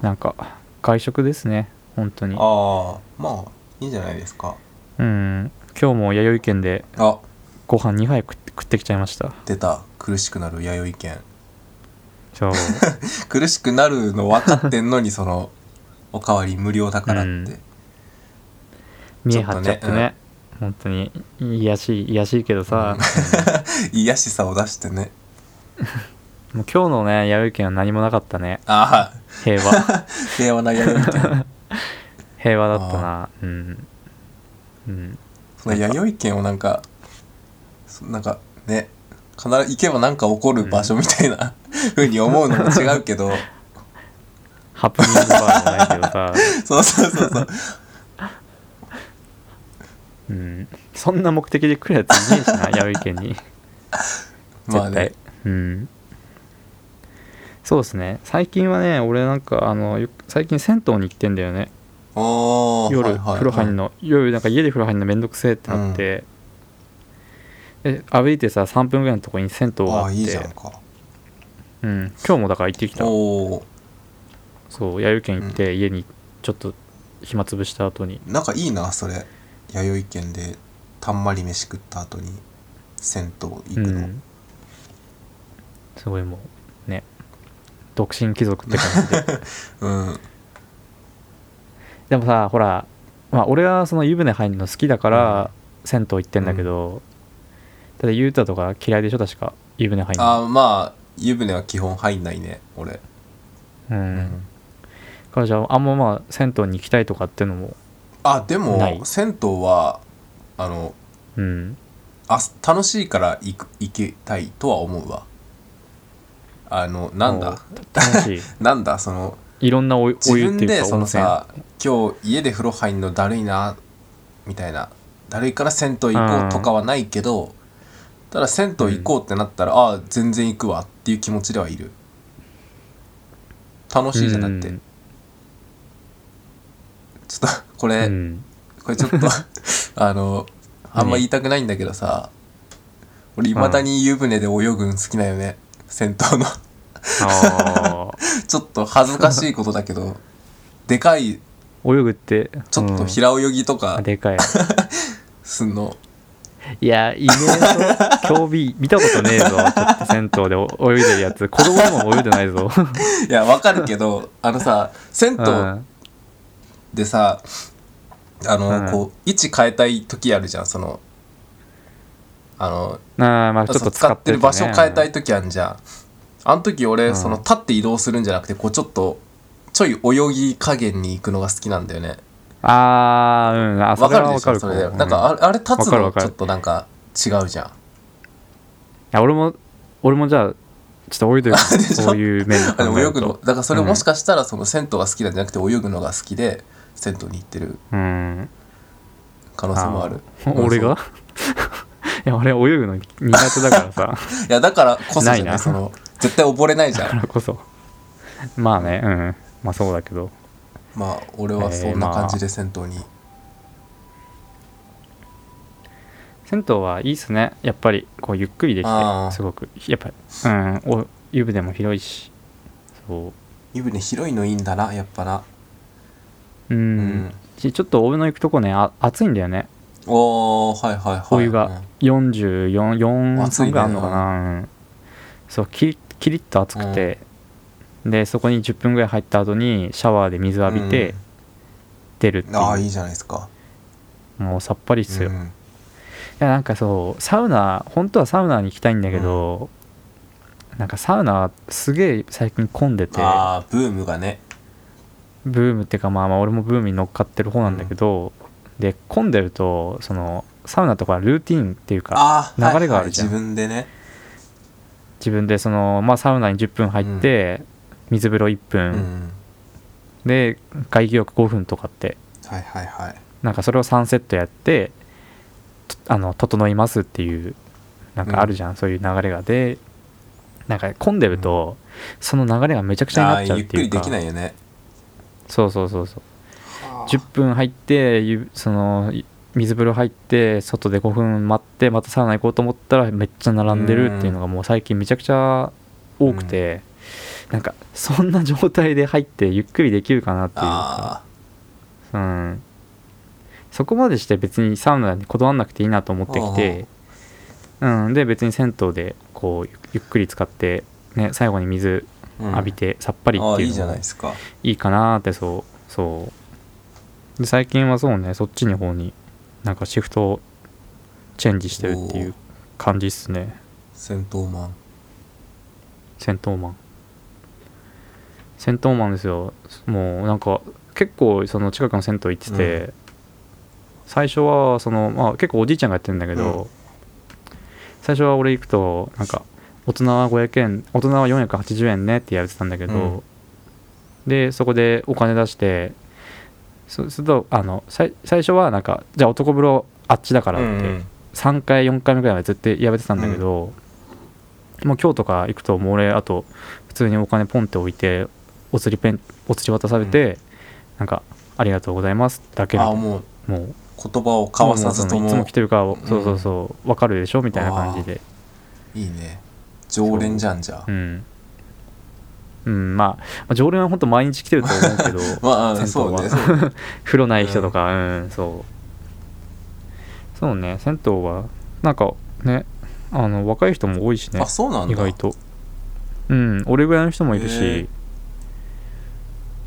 うなんか外食ですね。本当に。ああまあいいんじゃないですか。うん。今日も弥生県であ。ご飯2杯食って食ってきちゃいました。出た。苦しくなる弥生県。そう。苦しくなるの分かってんのにそのおかわり無料だからって、うん。見え張っちゃってね。本当にいやしいいやしいけどさ、癒しさを出してね もう今日のね弥生県は何もなかったね。ああ平和。平和な弥生県 平和だったな。うん。うん。その弥生県をなんかそなんかね必ず行けばなんか起こる場所みたいな、風に思うのも違うけど。ハプニングバーじゃないけどさ、そうそうそうそう。うん、そんな目的で来るやついねえしな弥生県に。まあ絶対、ねうんそうですね。最近はね俺なんかあのよ最近銭湯に行ってんだよね。おー夜、はいはい風呂入んの。夜なんか家で風呂入るのめんどくせえってなって、で歩いてさ3分ぐらいのとこに銭湯があって。いいじゃんか。うん、今日もだから行ってきた。そう弥生県行って家にちょっと暇つぶした後に。なんかいいなそれ。弥生県でたんまり飯食った後に銭湯行くうの、ん。すごいもうね独身貴族って感じで。うん。でもさほらまあ俺はその湯船入るの好きだから銭湯行ってんだけど、ただゆうたとか嫌いでしょ確か。湯船入るの。ああまあ湯船は基本入んないね俺。ううん。だからじゃああんままあ銭湯に行きたいとかってのもあでも銭湯はあのうん。あ楽しいから行く行きたいとは思うわあのなんだ？もう楽しい。なんだ？そのいろんなおお湯自分でそのさ今日家で風呂入んのだるいなみたいな。だるいから銭湯行こうとかはないけど、ただ銭湯行こうってなったら、ああ全然行くわっていう気持ちではいる。楽しいじゃなくて、うん。ちょっとこれ、うん。これちょっと あのあんま言いたくないんだけどさ俺いまだに湯船で泳ぐん好きだよね銭湯の。あ ちょっと恥ずかしいことだけど でかいー泳ぐって。ちょっとうん。平泳ぎとかあでかい。すんの、いやいねえぞ興味見たことねえぞ。ちょっと銭湯でお泳いでるやつ。子供でも泳いでないぞ。いやわかるけどあのさ銭湯うん。でさあの、うん。こう位置変えたい時あるじゃん。そのあのあーまあちょっと使ってる場所変えたいい時あるじゃん。あの時俺、うん。その立って移動するんじゃなくてこうちょっとちょい泳ぎ加減に行くのが好きなんだよね。あーうん。あそわかるれはわかるでしょ？それで。うん。なんかあれあれ立つのちょっとなんか違うじゃん。いや俺も俺もじゃあちょっと泳いでる。そういう面で泳ぐの。だからそれもしかしたらその銭湯が好きなんじゃなくて泳ぐのが好きで銭湯に行ってるうん。可能性もある。あー。俺が？いや俺泳ぐの苦手だからさ。いやだからこそじゃないなその絶対溺れないじゃだかんらこそ。まあねうん。まあそうだけど。まあ俺はそんな感じで銭湯に、銭湯はいいっすね。やっぱりこうゆっくりできあー。てすごく。やっぱりうん。お湯船も広いし。そう。湯船広いのいいんだなやっぱな。うん、うん。しちょっと俺の行くとこねあ暑いんだよねおーはいはいはい。お湯が4443暑いね。ぐらいあるのかな、うん。そうキリキリッと暑くて、でそこに10分ぐらい入った後にシャワーで水浴びてうん。出るっていう、ああいいじゃないですか。もうさっぱりっすよ、いうん。やなんかそうサウナ本当はサウナに行きたいんだけど、なんかサウナすげえ最近混んでて。ああブームがね。ブームっていうかまあまあ俺もブームに乗っかってる方なんだけど、で混んでるとそのサウナとかルーティンっていうか流れがあるじゃん。自分でね。自分でその、まあ、サウナに10分入って、水風呂1う分、ん。で外気浴5分とかってはいはいはい。なんかそれを3セットやってとあの整いますっていうなんかあるじゃん、そういう流れが。でなんか混んでると、その流れがめちゃくちゃにあなっちゃうってくりっいうかできないよね。そうそうそうそう10分入ってゆそのい水風呂入って外で5分待ってまたサウナ行こうと思ったらめっちゃ並んでるっていうのがもう最近めちゃくちゃ多くて、なんかそんな状態で入ってゆっくりできるかなっていう。かあうん。そこまでして別にサウナにこだわんなくていいなと思ってきてうん。で別に銭湯でこうゆゆっくり使ってね最後に水うん浴びてさっぱりっていうのがゃないですか。いいかなーってそうそうで最近はそうねそっちの方になんかシフトチェンジしてるっていう感じっすね。戦闘マン。戦闘マン。戦闘マンですよ。もうなんか結構その近くの銭湯行ってて、う最初はその、まあ、結構おじいちゃんがやってるんだけど、うん。最初は俺行くとなんか大人は500円大人は480円ねって言われてたんだけど、うん。でそこでお金出してそうするとあの最初はなんかじゃあ男風呂あっちだからって、うんうん。3回4回目ぐらいまでずっとやめてたんだけど、もう今日とか行くともう俺あと普通にお金ポンって置いてお釣りペンお釣り渡されて、なんか「ありがとうございます」だけのもうもう。言葉を交わさずとも。いつもも来てるから、ん。そうそうそう分かるでしょみたいな感じで。いいね。常連じゃんじゃあ。うん、うん、まあまあ常連は本当毎日来てると思うけど まあそうはね。風呂ない人とかうん、そう。そうね銭湯はなんかねあの若い人も多いしねあそうなんだ。意外と。うん俺ぐらいの人もいるへしえ。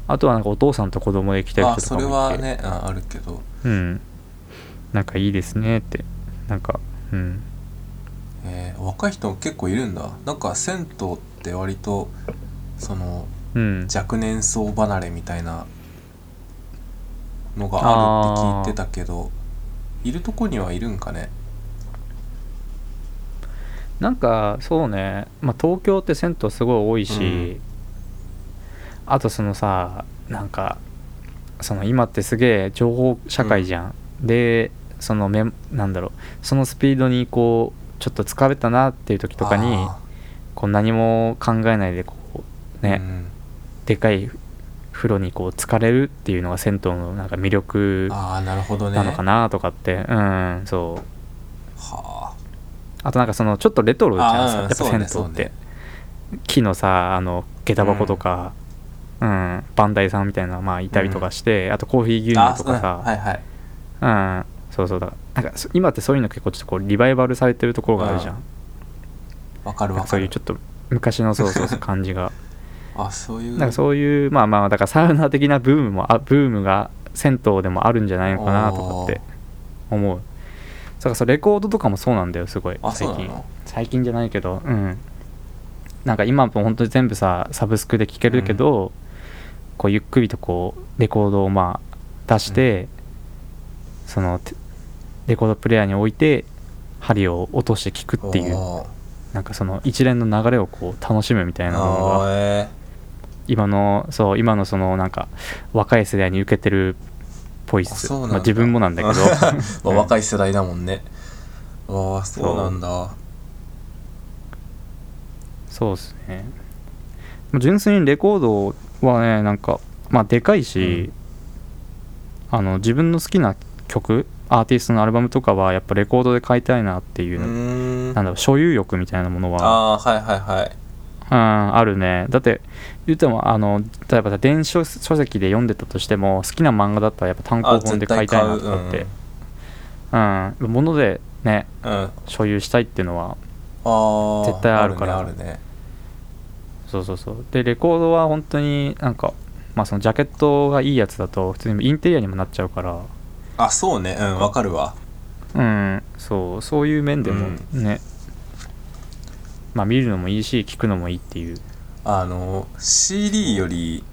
あとはなんかお父さんと子供で来てるあ人それはいとかもて、ねああるけど。うん。なんかいいですねって。なんかうん。えー若い人結構いるんだ。なんか銭湯って割とそのうん。若年層離れみたいなのがあるって聞いてたけどいるとこにはいるんかね？なんかそうね、まあ、東京って銭湯すごい多いし、うん。あとそのさなんかその今ってすげえ情報社会じゃん、でそのめなんだろう。そのスピードにこうちょっと疲れたなっていう時とかにあこう何も考えないでこうね、ーうんでかい風呂にこう疲れるっていうのが銭湯のなんか魅力なるほどね。なのかなとかって、うんそう。はあ。となんかそのちょっとレトロじゃんあーさやっぱ銭湯って、そう木のさあの下駄箱とか、うん。バンダイさんみたいなまあいたりとかして、あとコーヒー牛あ乳とかさ、うんはいはい。うんそうそうだ。なんかそ今ってそういうの結構ちょっとこうリバイバルされてるところがあるじゃん、わかるなんわかる。かそういうちょっと昔のそうそうそう感じがあそういう。なんかそういうまあまあだからサウナ的なブームもあブームが銭湯でもあるんじゃないのかなとかって思う。だからそうレコードとかもそうなんだよすごい最近。最近じゃないけどうん。なんか今も本当に全部さサブスクで聴けるけど、こうゆっくりとこうレコードをまあ出して、そのてレコードプレイヤーに置いて針を落として聴くっていう。なんかその一連の流れをこう楽しむみたいなのあが今のそう今のそのなんか若い世代に受けてるっぽいっす。まあ、自分もなんだけど。若い世代だもんね。ああそうなんだ。そうっすね。まあ純粋にレコードはねなんかまあでかいし、あの自分の好きな曲アーティストのアルバムとかはやっぱレコードで買いたいなっていうなんだろう所有欲みたいなものはああはいはいはいうんあるね。だって言ってもあの例えばさ電子書書籍で読んでたとしても好きな漫画だったらやっぱ単行本で買いたいなとかって。う。ん、ものでねうん、所有したいっていうのはあ絶対あるから。あるねあるね。そうそうそう。でレコードは本当になんかまあそのジャケットがいいやつだと普通にインテリアにもなっちゃうから。あそうね。うんわかるわ。うん。そう。そういう面でもね、まあ見るのもいいし聞くのもいいっていう。あの CD より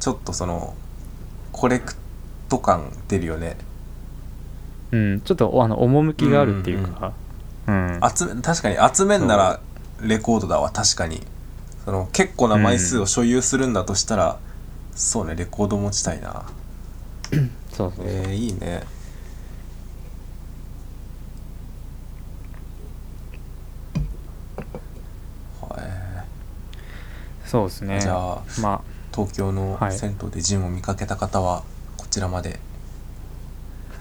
ちょっとそのコレクト感出るよね。うんちょっとあの趣があるっていうか。うん集め確かに集めんならレコードだわ確かに。その結構な枚数を所有するんだとしたら、そうねレコード持ちたいな。そうそう。えー、いいねはそうですね。いじゃあま東京のはい。銭湯でジムを見かけた方はこちらまで、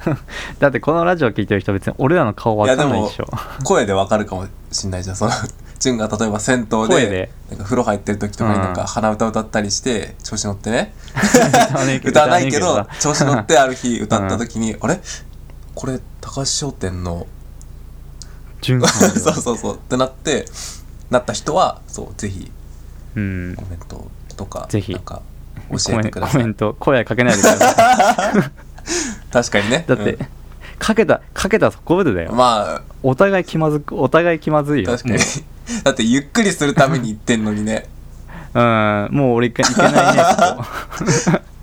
あ だってこのラジオ聞いてる人別に俺らの顔わかんないでしょ。声でわかるかもしんないじゃん。その潤が例えば銭湯でなんか風呂入ってる時とかになんうん。か鼻歌歌ったりして調子乗ってね。歌わないけど。調子乗ってある日歌った時に、あれ？これ高橋商店の潤さんそうそうそう。ってなってなった人はそうぜひうん。コメントとかぜひ。なんか教えてくだコさい。メント声かけないでください。確かにね。だって、かけたかけたところでだよ、うんまお互い気まずくお互い気まずいよ。あ確かに。だってゆっくりするために言ってんのにね。も ううん。もう俺いけいけないねここ。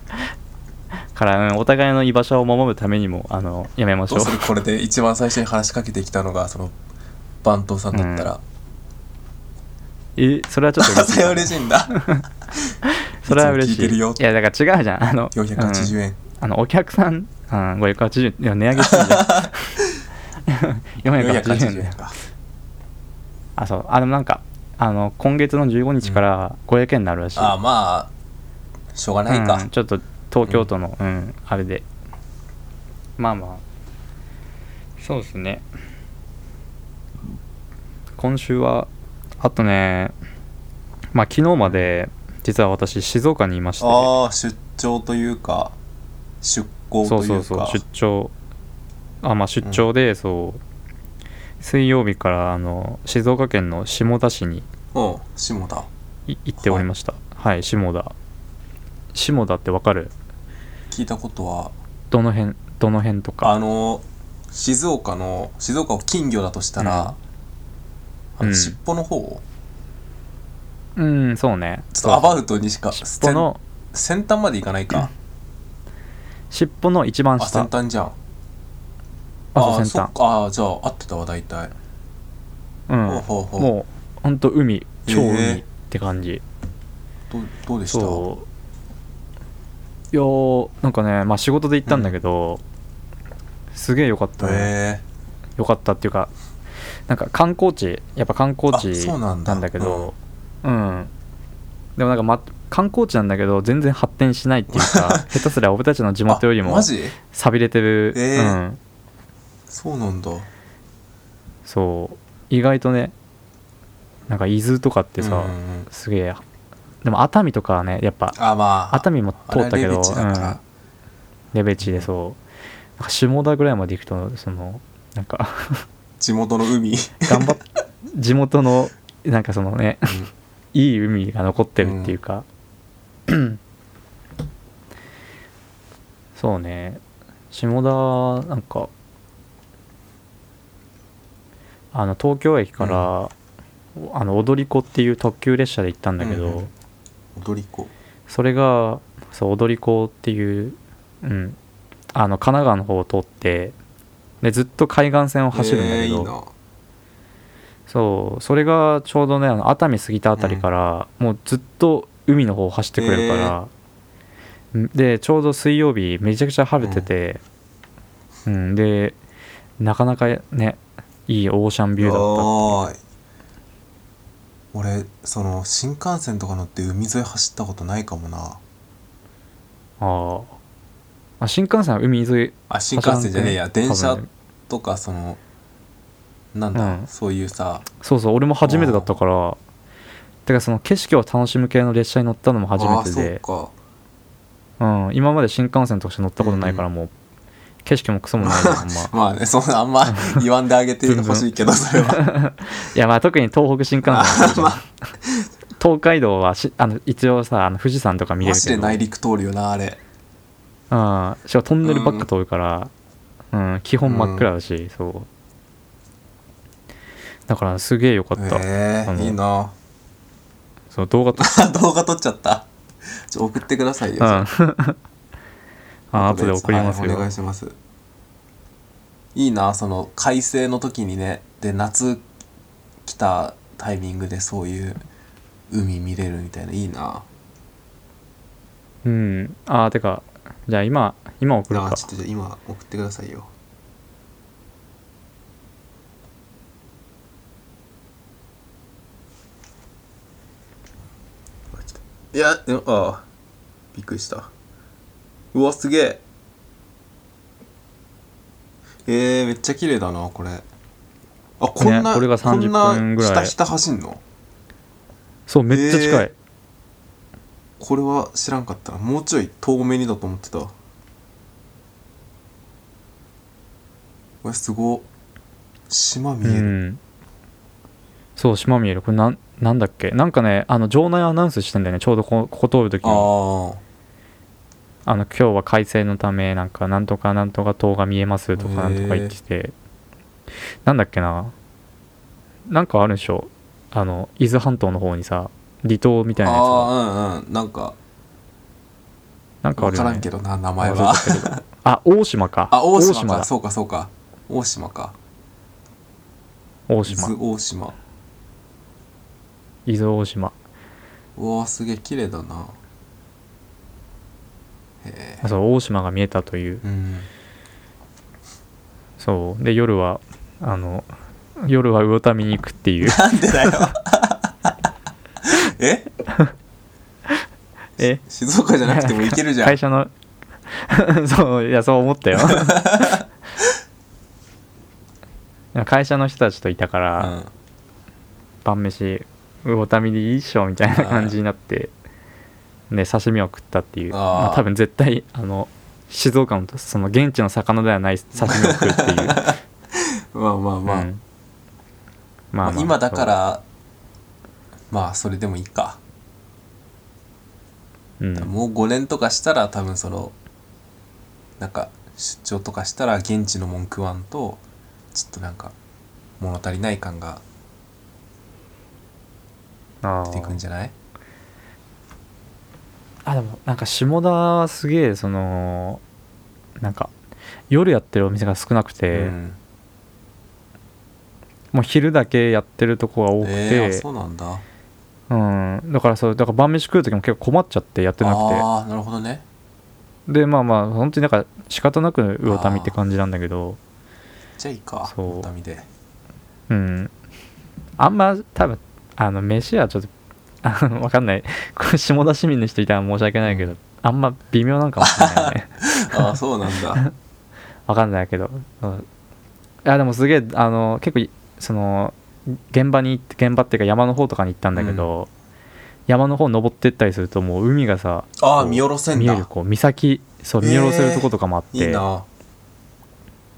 から、うん、お互いの居場所を守るためにもあのやめましょう。これで一番最初に話しかけてきたのがその番頭さんだったら、えそれはちょっと それは嬉しいんだ。それは嬉しい。いいやだから違うじゃん。あの480円、うん。あのお客さん、うん、580円いや値上げしてるじゃん。480 480円円か。あそう。あでもなんかあの今月の15日から500円になるらしい、ああまあしょうがないか、うんちょっと東京都の、うんあれで。まあまあ。そうですね。今週はあとねまあ昨日まで実は私静岡にいまして。ああ出張というか出向というか。そうそうそう出張。あまあ出張で、そう。水曜日からあの静岡県の下田市にうん下田。い行っておりました。はい、下田。下田ってわかる？聞いたことは。どの辺どの辺とか。あの静岡の静岡を金魚だとしたら、あのうん。尻尾の方うんそうね。ちょっとアバウトにしか尻尾の先先端までいかないか、尻尾の一番あ下。先端じゃん。あそうー先端。そっか。あーじゃあ合ってたわ大体、うん。ほうほうほう。もうほんと海超海って感じ、どうどうでした？いやーなんかねまあ仕事で行ったんだけど、すげえよかったね、へよかったっていうかなんか観光地やっぱ観光地なんだ。けどうん、でもなんか、ま、観光地なんだけど全然発展しないっていうか 下手すりゃ俺たちの地え元よりもあマジ？寂れてる、えー。うん。そうなんだ。そう。意外とねなんか伊豆とかってさ、うんうんうん。すげえ。でも熱海とかはねやっぱあまあ熱海も通ったけどレベチうん、レベチでそう。なんか下田ぐらいまで行くとそのなんか地元の海。頑張っ 地元のなんかそのねいい海が残ってるっていうか、そうね。下田なんかあの東京駅から、あの踊り子っていう特急列車で行ったんだけど、うんうん。踊り子。それがそう踊り子っていう、うん、あの神奈川の方を通ってでずっと海岸線を走るんだけど、えーいいな。そうそれがちょうどねあの熱海過ぎたあたりから、もうずっと海の方を走ってくれるから、んでちょうど水曜日めちゃくちゃ晴れてて、うん。でなかなかねいいオーシャンビューだった俺その新幹線とか乗って海沿い走ったことないかもな。あー。あ新幹線は海沿いあ新幹線じゃねえや。電車とかそのなんだ、うん。そういうさ。そうそう俺も初めてだったから。てかその景色を楽しむ系の列車に乗ったのも初めてで。そうん、今まで新幹線として乗ったことないからもう、景色もクソもないま んま。うかまあねそんなあんま言わんであげてほしいけどそれは。いやまあ特に東北新幹線はそうじゃんまあ。東海道はしあの一応さあの富士山とか見れマジでるけど内陸通るよなあれ。うん。しかもトンネルばっか通るから、うん基本真っ暗だし、そう。だからすげえよかった、えー、あのいいな。そう動画と 動画撮っちゃった。ちょ送ってくださいよ、うん。あ。後で送りますよ、はいお願いします。いいなその快晴の時にねで夏来たタイミングでそういう海見れるみたいないいな。うん。あてかじゃあ今今送るか。あちょっとじゃあ今送ってくださいよ。いやああびっくりした。うわすげえ。えー、めっちゃ綺麗だなこれ。ああこんな、ねこれが30分ぐらい。こんなひたひた走んの？そうめっちゃ近い、えこれは知らんかったな。もうちょい遠目にだと思ってた。これすご。島見えうる、ん。そう島見える。これなんなんだっけ？なんかねあの場内アナウンスしてんだよね。ちょうどこここ通る時にああの今日は快晴のためなんかなんとかなんとか塔が見えますとかなんとか言ってて。なんだっけな？なんかあるでしょ？あの伊豆半島の方にさ離島みたあいなやつが。あうんうん。なんかなんかあるよね。分からんけどな名前あは。あ大島か。あ大島か。だそうかそうか。大島か。伊大島豆大島。伊豆大島。うわすげえ綺麗だな。へえ。そう大島が見えたという。うん。そう。で夜はあの夜は魚民に行くっていう。なんでだよえ？え？静岡じゃなくても行けるじゃん。会社の そういやそう思ったよ。会社の人たちといたから、うん。晩飯魚民でいいっしょみたいな感じになってで刺身を食ったっていう。まあ、多分絶対あの静岡のその現地の魚ではない刺身を食うっていう。まあまあまあ、うん。ままあ今だからまあそれでもいいか、そううん。もう5年とかしたら多分そのなんか出張とかしたら現地の文句ワンとちょっとなんか物足りない感があ出てくんーじゃない？あでもなんか下田はすげえそのなんか夜やってるお店が少なくて、うん。もう昼だけやってるとこが多くえー、そうなんだうん、だからそうだから晩飯食う時も結構困っちゃってやってなくああなるほどね。てでまあまあ本当になんか仕方なく魚民って感じなんだけど。じゃあいいかそう。ダメで。うん。あんま多分あの飯はちょっとあのわかんない。こ れ下田市民の人いたら申し訳ないけどあんま微妙なんかもしれないね。ああそうなんだ。わかんないけど、うん、いやでもすげえあの結構いその現場に行って現場っていうか山の方とかに行ったんだけど、山の方登ってったりするともう海がさああ見下ろせんだ。見えるこう岬そう見下ろせるとことかもあって、いいな。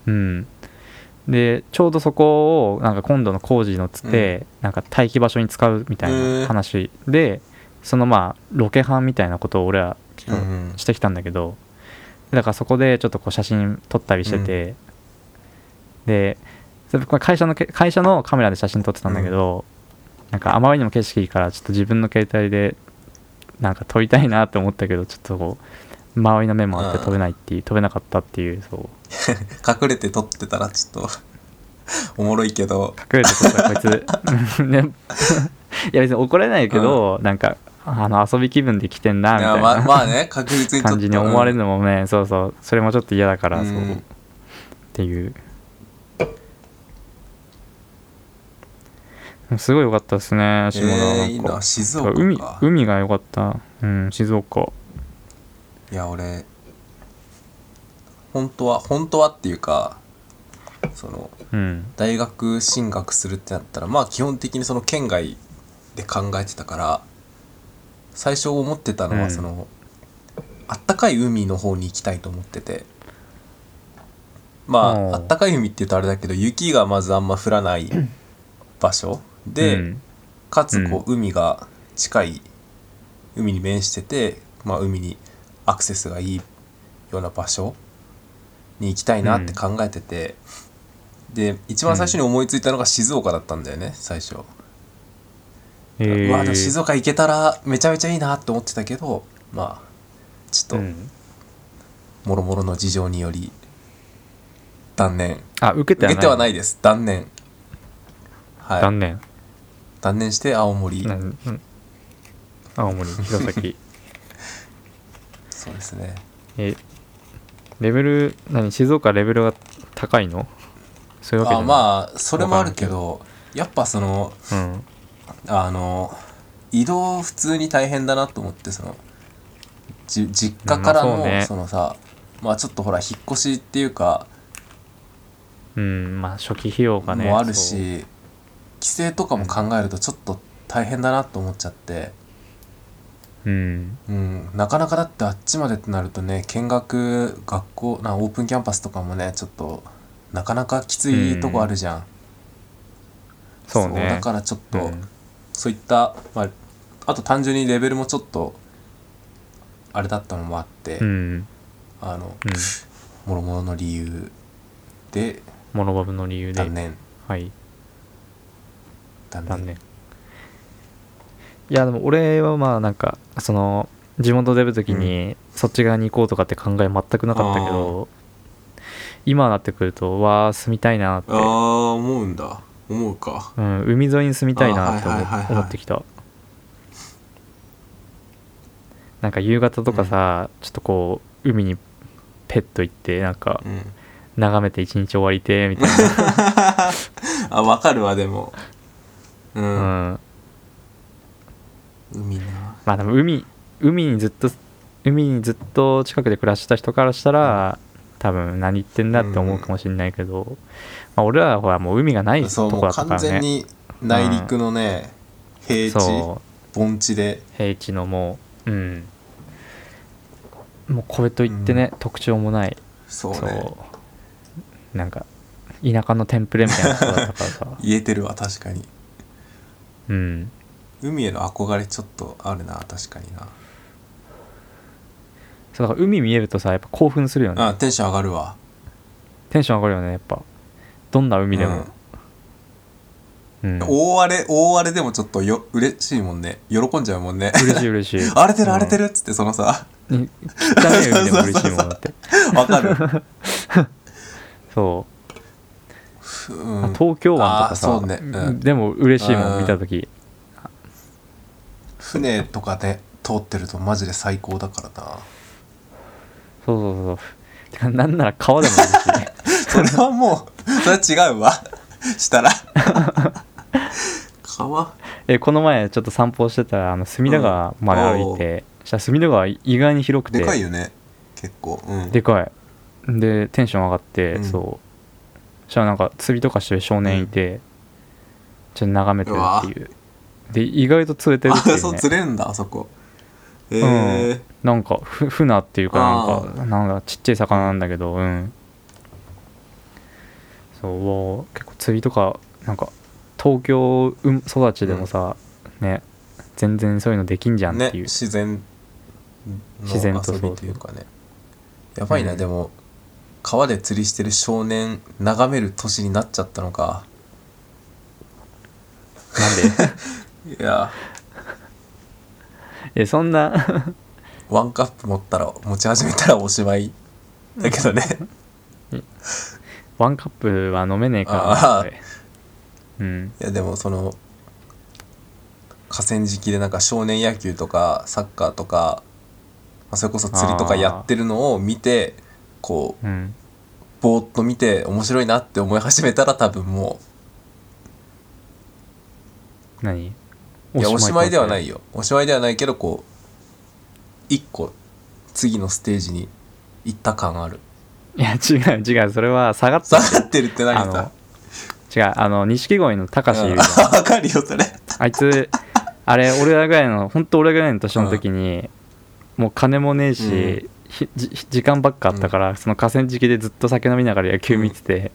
うん。でちょうどそこをなんか今度の工事のつって、なんか待機場所に使うみたいな話でそのまあロケハンみたいなことを俺はしてきたんだけど、だからそこでちょっとこう写真撮ったりしてて、でそれこれ会社のけ会社のカメラで写真撮ってたんだけど、なんかあまりにも景色いいからちょっと自分の携帯でなんか撮りたいなって思ったけどちょっとこう周りの目もあって撮れないっていう撮れなかったっていうそう。隠れて撮ってたらちょっと おもろいけど。隠れて撮ったらこいつ ね。いや別に怒れないけど、なんかあの遊び気分で来てんないみたやいなまあまあね確実に感じに思われるのもね、そうそう。それもちょっと嫌だから、う。ん。そうっていう すごい良かったですね下田は。えー、いいな静岡か。海海が良かった。うん静岡。いや俺本当は本当はっていうかそのうん。大学進学するってなったらまあ基本的にその県外で考えてたから最初思ってたのうん。はその、あったかい海の方に行きたいと思ってて。まああったかい海って言うとあれだけど雪がまずあんま降らない場所で、うん。かつこう海が近い海に面してて、まあ、海にアクセスがいいような場所に行きたいなって考えてて、で一番最初に思いついたのが静岡だったんだよね最初。えうわでもー静岡行けたらめちゃめちゃいいなって思ってたけどまあちょっとうん。もろもろの事情により断念。あ受けてはない。受けてはないです。断念。はい。断念断念して青森。なんうん。青森弘前。そうですね。えレベル何静岡レベルが高いの？そういうわけじゃない。あまあそれもあるけどやっぱそのうん。あの移動普通に大変だなと思ってそのじ実家からの、まあそうね。そのさまあちょっとほら引っ越しっていうかうんまあ初期費用がねもあるし規制とかも考えるとちょっと大変だなと思っちゃって、うん。うん、なかなかだってあっちまでってなるとね見学学校なオープンキャンパスとかもねちょっとなかなかきついとこあるじゃん、そうね。だからちょっと、うん。そういった、まあ、あと単純にレベルもちょっとあれだったのもあって、うん。あのうん。もろもろの理由でモノバブの理由で。はい断念。いやでも俺はまあなんかその地元出る時にそっち側に行こうとかって考え全くなかったけど今なってくるとわあ住みたいなって、ああ思うんだ。思うか。うん、海沿いに住みたいなって思ってきた。なんか夕方とかさ、ちょっとこう海にペット行ってなんかうん。眺めて一日終わりてみたいな。あわかるわでもう、うん。ん海な。まあでも海海にずっと海にずっと近くで暮らした人からしたら、多分何言ってんだって思うかもしれないけど、まあ、俺らはほらもう海がないとこだったからね。全に内陸のね、平地そう。盆地で。平地のもううん。もうこれといってね、特徴もない。そうそう。ねなんか田舎のテンプレみたいな人だったからさ。言えてるわ確かにうん。海への憧れちょっとあるな確かにな。そうだから海見えるとさやっぱ興奮するよね。あテンション上がるわ。テンション上がるよねやっぱ。どんな海でも、うん。大荒れ大荒れでもちょっとよ嬉しいもんね。喜んじゃうもんね。嬉しい嬉しい。荒れてる荒れてるっつってそのさ。うん汚い海でも嬉しいもんだって。わかる、そううん、東京湾とかさ、ね。うん。でも嬉しいもうんん見た時。船とかで通ってるとマジで最高だからな。そうそうそうなんなら川でも嬉しい それはもうそれは違うわ。したら。川？えこの前ちょっと散歩してたらあの隅田川まで歩いて、そしたら隅田川意外に広くて。でかいよね結構。うん。でかい。でテンション上がって、うん。そうそしたらなんか釣りとかしてる少年いて、ちょっと眺めてるっていう。で意外と釣れてるってい あそううね釣れるんだあそこ。へえなんかふ船っていうかなんかあなんかちっちゃい魚なんだけどうん。そう結構釣りとかなんか東京うん育ちでもさ、ね全然そういうのできんじゃんっていう、ね自然自然との遊びというかね。やばいな、うん。でも川で釣りしてる少年眺める年になっちゃったのか。なんで？いや。えそんな。ワンカップ持ったら持ち始めたらおしまい。だけどね。ワンカップは飲めねえから。うん。いやでもその河川敷でなんか少年野球とかサッカーとか、まあそれこそ釣りとかやってるのを見てこううん。ぼーっと見て面白いなって思い始めたら多分も何？ういやおしまいではないよ。よおしまいではないけどこう一個次のステージに行った感ある。いや違う違う。それは下がっ下たがってるって何あのさ違う。あの錦鯉の高志いる わかるよそれ。あいつあれ俺らぐらいの本当俺ぐらいの年の時に、もう金もねえし、ひじ時間ばっかあったから、その河川敷でずっと酒飲みながら野球見てて、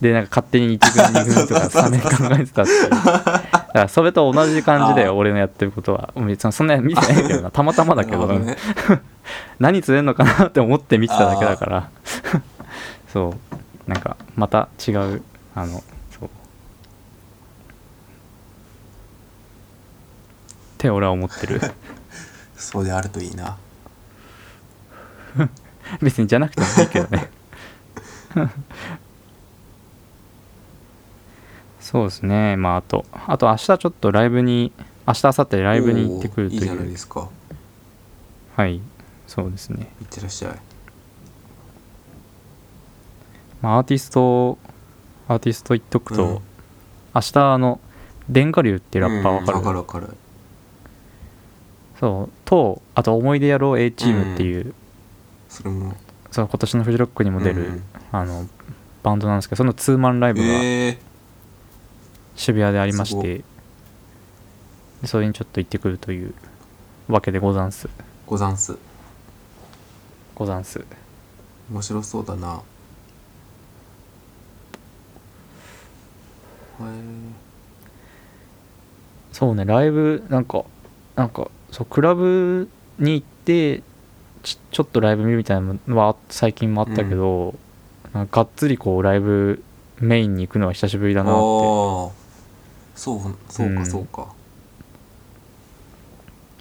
でなんか勝手に1軍2軍とか そうそうそう3年考えてたっていうだからそれと同じ感じだよ俺のやってることは。別にそんな見てないけどな。たまたまだけどね。何釣れんのかなって思って見てただけだから。そう。なんかまた違うあのそう。って俺は思ってる。そうであるといいな 別にじゃなくてもいいけどね。そうですね。まああとあと明日ちょっとライブに明日明後日ライブに行ってくるといおーいいじゃないでうすか。はい。そうですね。いってらっしゃい。まあ、アーティストアーティスト言っとくと、うん。明日あの電化流っていうラッパーわかる,、うんわかるわかる。そう。とあと思い出やろう A チームっていう、それも。そう今年のフジロックにも出る、うんあのバンドなんですけどそのツーマンライブがええ渋谷でありまして、でそれにちょっと行ってくるというわけでござんす。ござんす。ござんす。面白そうだな。へそうねライブなんかなんかそうクラブに行ってちちょっとライブ見るみたいなのは最近もあったけど、なんかがっつりこうライブメインに行くのは久しぶりだなって。あそうそううん。かそうか、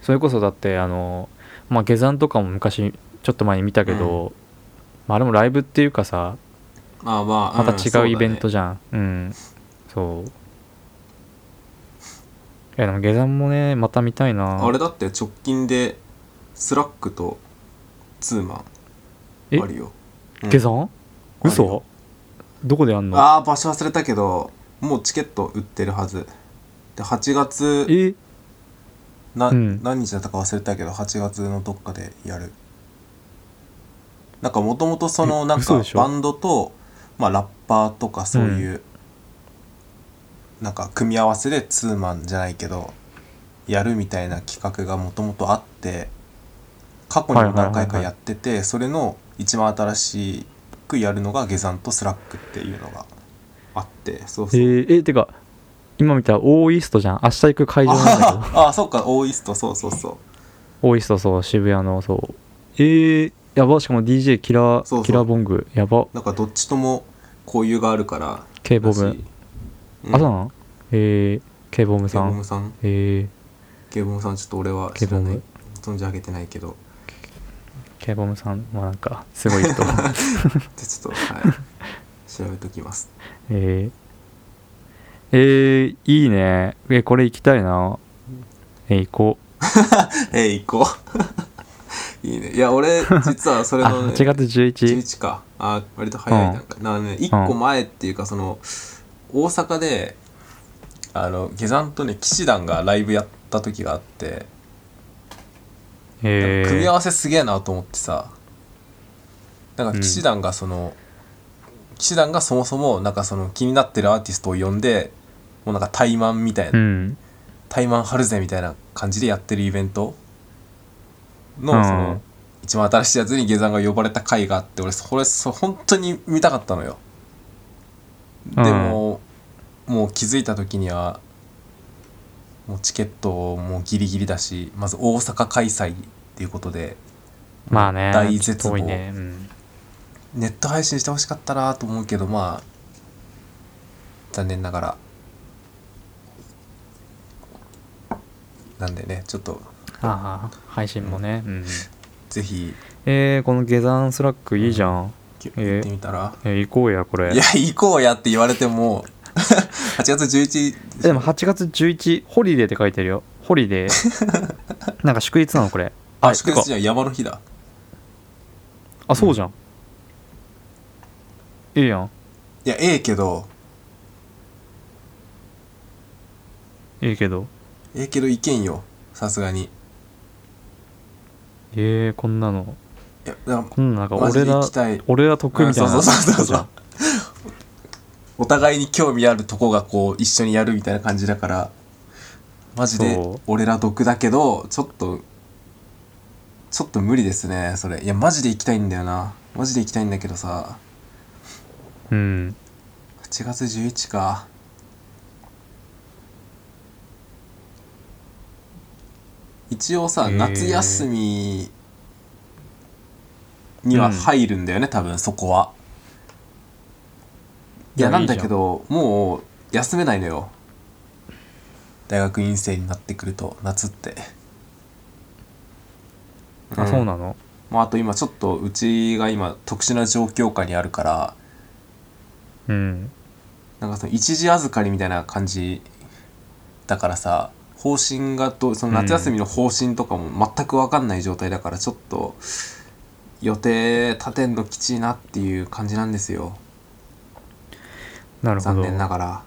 それこそだってあのまあ GEZAN とかも昔ちょっと前に見たけど、まああれもライブっていうかさまあまあまた違うイベントじじゃん。うん。そう。いやでも GEZAN もねまた見たいな。あれだって直近で5lack とツーマえ？ンあるよ、うん。嘘よ。どこでやんの？ああ場所忘れたけどもうチケット売ってるはず。で8月え？な、うん。何日だったか忘れたけど8月のどっかでやる。なんかもともとそのえなん嘘でしょ？かバンドと、まあ、ラッパーとかそういう、なんか組み合わせでツーマンじゃないけどやるみたいな企画がもともとあって過去にも何回かやっててそれの一番新しくやるのが GEZAN と 5lack っていうのがあってそうえそう、ー、えてか今見たら O-EAST じゃん。明日行く会場なんだけど。ああそうか。 O-EAST。そうそうそう。 O-EAST そう渋谷のそう。えー、やば。しかも DJ KILLER そうそう。 KILLER-BONG。やば。なんかどっちとも交友があるから。 K-BOMB。うん。あそうなの？えー、 K-BOMB ケさん。 BOMB さん。えケボムさんちょっと俺は知らない。存じ上げてないけどー、K ボムさんもなんかすごい人で ちょっとはい。調べときます。えー、えー、いいね。えこれ行きたいな。え行こう。えー、行こう。いいね。いや俺実はそれあの、ね、8月11 11か。あ割と早いなんか、なね1個前っていうかその大阪であの下山とね騎士団がライブやった時があってえー、組み合わせすげえなと思ってさ。なんか騎士団がその、騎士団がそもそもなんかその気になってるアーティストを呼んでもうなんか怠慢みたいな、うん。怠慢張るぜみたいな感じでやってるイベントのうん。その一番新しいやつに下山が呼ばれた回があって俺それそ本当に見たかったのよ。でも、もう気づいた時にはもうチケットもギリギリだしまず大阪開催っていうことでまあね大絶望。ね、うん、ネット配信してほしかったなと思うけどまあ残念ながら。なんでねちょっと。ああ配信もね、うん、ぜひ。えー、この GEZAN 5lack いいじゃん、行えーってみたら、えー行こうやこれ。いや行こうやって言われても8月11でも8月11 holiday って書いてるよ。 Holiday。なんか祝日なのこれ。あ祝日じゃん山の日だ。あそうじゃん、いいやん。いやええけど。いいけど。ええけど行けんよ。さすがに。いえー、こんなの。やだからこんななんかマジ俺らで行きたい。俺ら得意みたいな。うんそうそうそうそう。じゃんお互いに興味あるとこがこう一緒にやるみたいな感じだからマジで俺ら毒だけどちょっとちょっと無理ですねそれ。いやマジで行きたいんだよな。マジで行きたいんだけどさ。うん。8月11か。一応さ、夏休みには入るんだよね、多分そこはいやなんだけどもう休めないのよ。大学院生になってくると夏って。あそうなの？まあ、あと今ちょっとうちが今特殊な状況下にあるからうん。なんかその一時預かりみたいな感じだからさ方針がどうその夏休みの方針とかも全く分かんない状態だからちょっと予定立てんのきちいなっていう感じなんですよなるほど。残念ながら。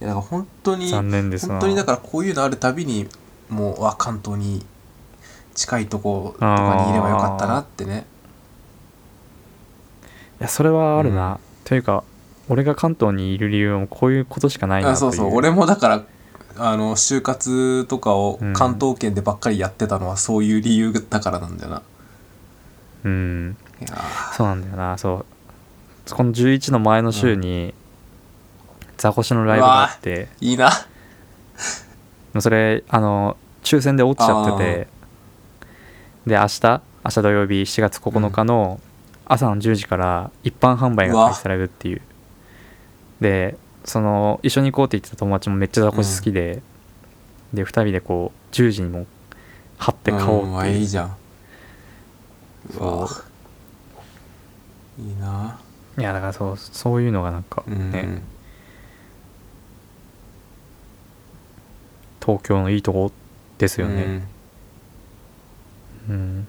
いやだから本当に残念ですな。本当にだからこういうのあるたびにもうあ関東に近いとことかにいればよかったなってね。いやそれはあるな、うん。てというか俺が関東にいる理由もこういうことしかないなそうそう。俺もだからあの就活とかをうん。関東圏でばっかりやってたのはそういう理由だからなんだよな、うん。いやー。そうなんだよな。そう。この11の前の週にザコシのライブがあって。いいな。それあの抽選で落ちちゃってて。で明日明日土曜日7月9日の朝の10時から一般販売が開始されるっていう。でその一緒に行こうって言ってた友達もめっちゃザコシ好きで、で2人でこう10時にも貼って買おうんっていう。いいじゃん。そう。いいな。いやだからそうそういうのがなんかうん、ね、東京のいいとこですよね。うん、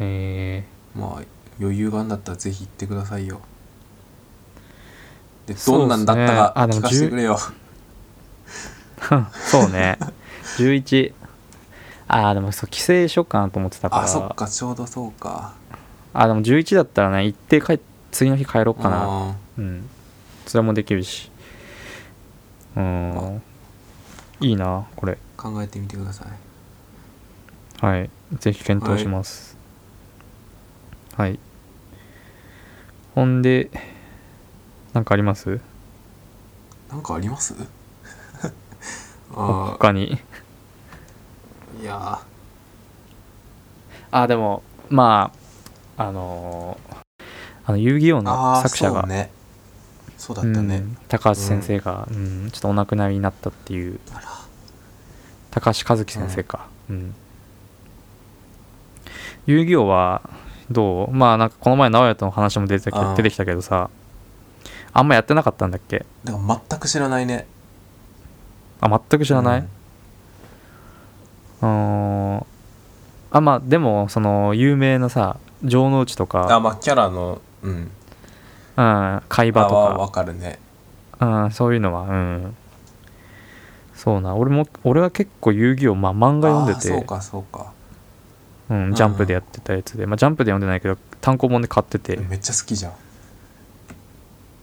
えうんまあ余裕があんだったらぜひ行ってくださいよ。でね。どんなんだったか聞かせてくれよ。ー、そうね。11ああでもそう帰省しよっかなと思ってたから。あそっかちょうどそうか。あでも11だったらね行って帰っ次の日帰ろうかな。あうんそれもできるし。うん。いいなこれ。ー考えてみてください。はい。ぜひ検討します。はい、ほんでなんかあります？なんかあります？あ他に？ーいや。あでもまああのーあの遊戯王ーの作者がねそうだったね、うん。高橋先生が、うん。ちょっとお亡くなりになったっていう。高橋和樹先生か。うん、遊戯王はどう？まあなんかこの前直哉との話も出て出てきたけどさあんまやってなかったんだっけ？だから全く知らないね。あ全く知らない、うん。あまあでもその有名なさ城之内とあか、まあキャラのうんうん、海馬とあはわかかるね。うん、そういうのはうん。そうな俺も俺は結構遊戯王、まあ、漫画読んでて。そうかそうか。うん、ジャンプでやってたやつで、まあ、ジャンプで読んでないけど単行本で買ってて。めっちゃ好きじゃん。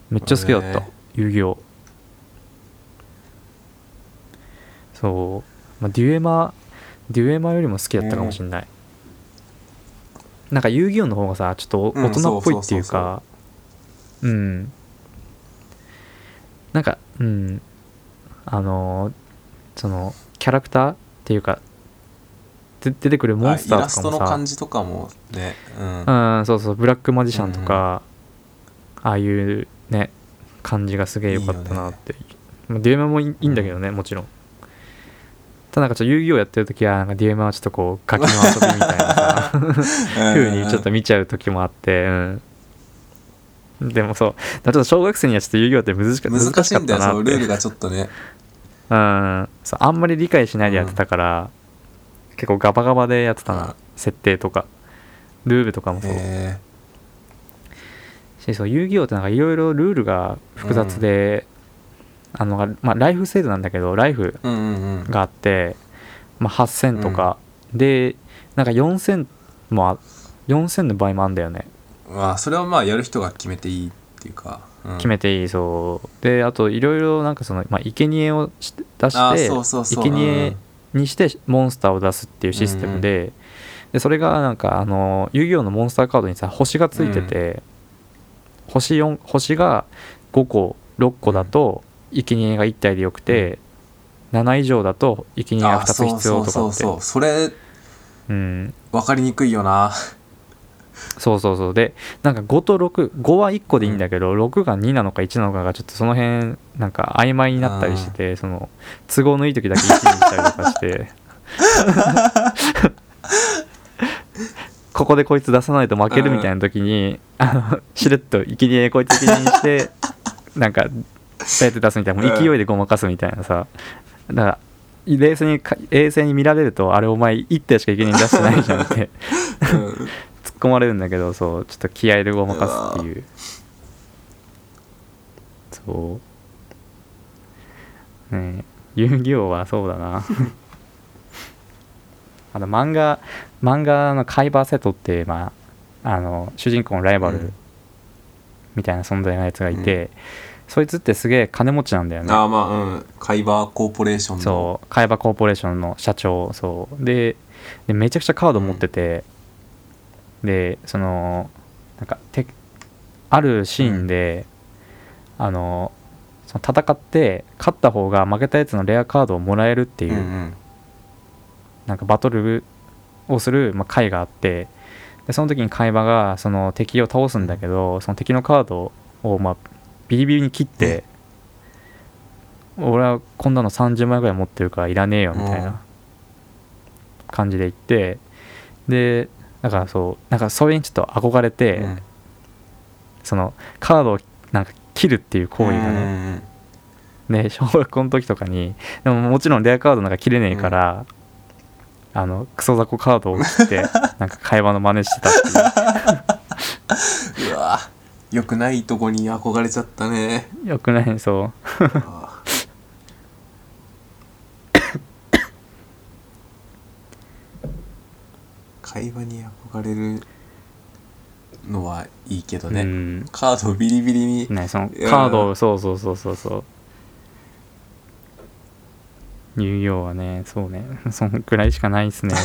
めっちゃ好きだった、遊戯王。そう、まあ、デュエマデュエマよりも好きだったかもしんない、なんか遊戯王の方がさちょっとうん大人っぽいっていうかうん。なんかうん。あのーそのキャラクターっていうかで出てくるモンスタあイラストのーとかもさ感じとかもねうん。うんそうそうブラックマジシャンとか、ああいうね感じがすげえ良かったなって。まあデュエマもいいいいんだけどね、もちろん。ただなんかちょっと遊戯王やってる時はなんかデュエマはちょっとこうガキの遊びみたいなさ 風にちょっと見ちゃう時もあってうんでもそう。ちょっと小学生にはちょっと遊戯王って難しか難しいんだよそうルールがちょっとね。うん。そうあんまり理解しないでやってたから、結構ガバガバでやってたな、うん設定とか。ルールとかもそう。へしそう遊戯王ってなんかいろいろルールが複雑で、あのまあ、ライフ制度なんだけどライフえうんうんうんがあって、まあ、8000とか、でなんか4000もあ4000の場合もあるんだよねまあそれはまあやる人が決めていいっていうか、うん。決めていいそう。であといろいろなんかその、まあ、生贄をし出あして生贄にしてモンスターを出すっていうシステムで,、でそれがなんかあの遊戯王のモンスターカードにさ星がついてて、星4星が5個6個だと生贄が1体でよくて、7以上だと生贄が2つ必要とかって。そうそうそうそれうん。分かりにくいよなそうそうそう。でなんか5と65は1個でいいんだけど、6が2なのか1なのかがちょっとその辺なんか曖昧になったりしてて、その都合のいい時だけ1にしたりとかして。ここでこいつ出さないと負けるみたいな時に、あのしれっと生贄こいつ生贄にしてなんかペって出すみたいな。もう勢いでごまかすみたいなさ。だから冷静にか冷静に見られるとあれお前1体しか生贄に出してないじゃんって。うん込まれるんだけどそうちょっと気合でごまかすっていう。そう。ねえ遊戯王はそうだな。あの漫画漫画のカイバーセットって、まあ、あの主人公のライバルうん。みたいな存在のやつがいて、そいつってすげえ金持ちなんだよね。ああまあうん。カイバーコーポレーションの。そう。カイバーコーポレーションの社長そう。ででめちゃくちゃカード持ってて、でそのなんかてあるシーンで、あのその戦って勝った方が負けたやつのレアカードをもらえるっていう、うんうん。なんかバトルをする、まあ、会があってでその時に会話がその敵を倒すんだけどその敵のカードを、まあ、ビリビリに切って、俺はこんなの30枚ぐらい持ってるからいらねえよみたいうん。な感じで言ってでだからそうなんかそれにちょっと憧れて、うん。そのカードをなんか切るっていう行為がね、ね小学校の時とかにでももちろんレアカードなんか切れねえから、あのクソ雑魚カードを切って なんか会話の真似してたっていう。うわよくないとこに憧れちゃったね。よくないそうあー会話に憧れるのはいいけどね、うん。カードをビリビリに、ねそのカードをそうそうそうそうそう。遊戯王はねそうね。そんくらいしかないですね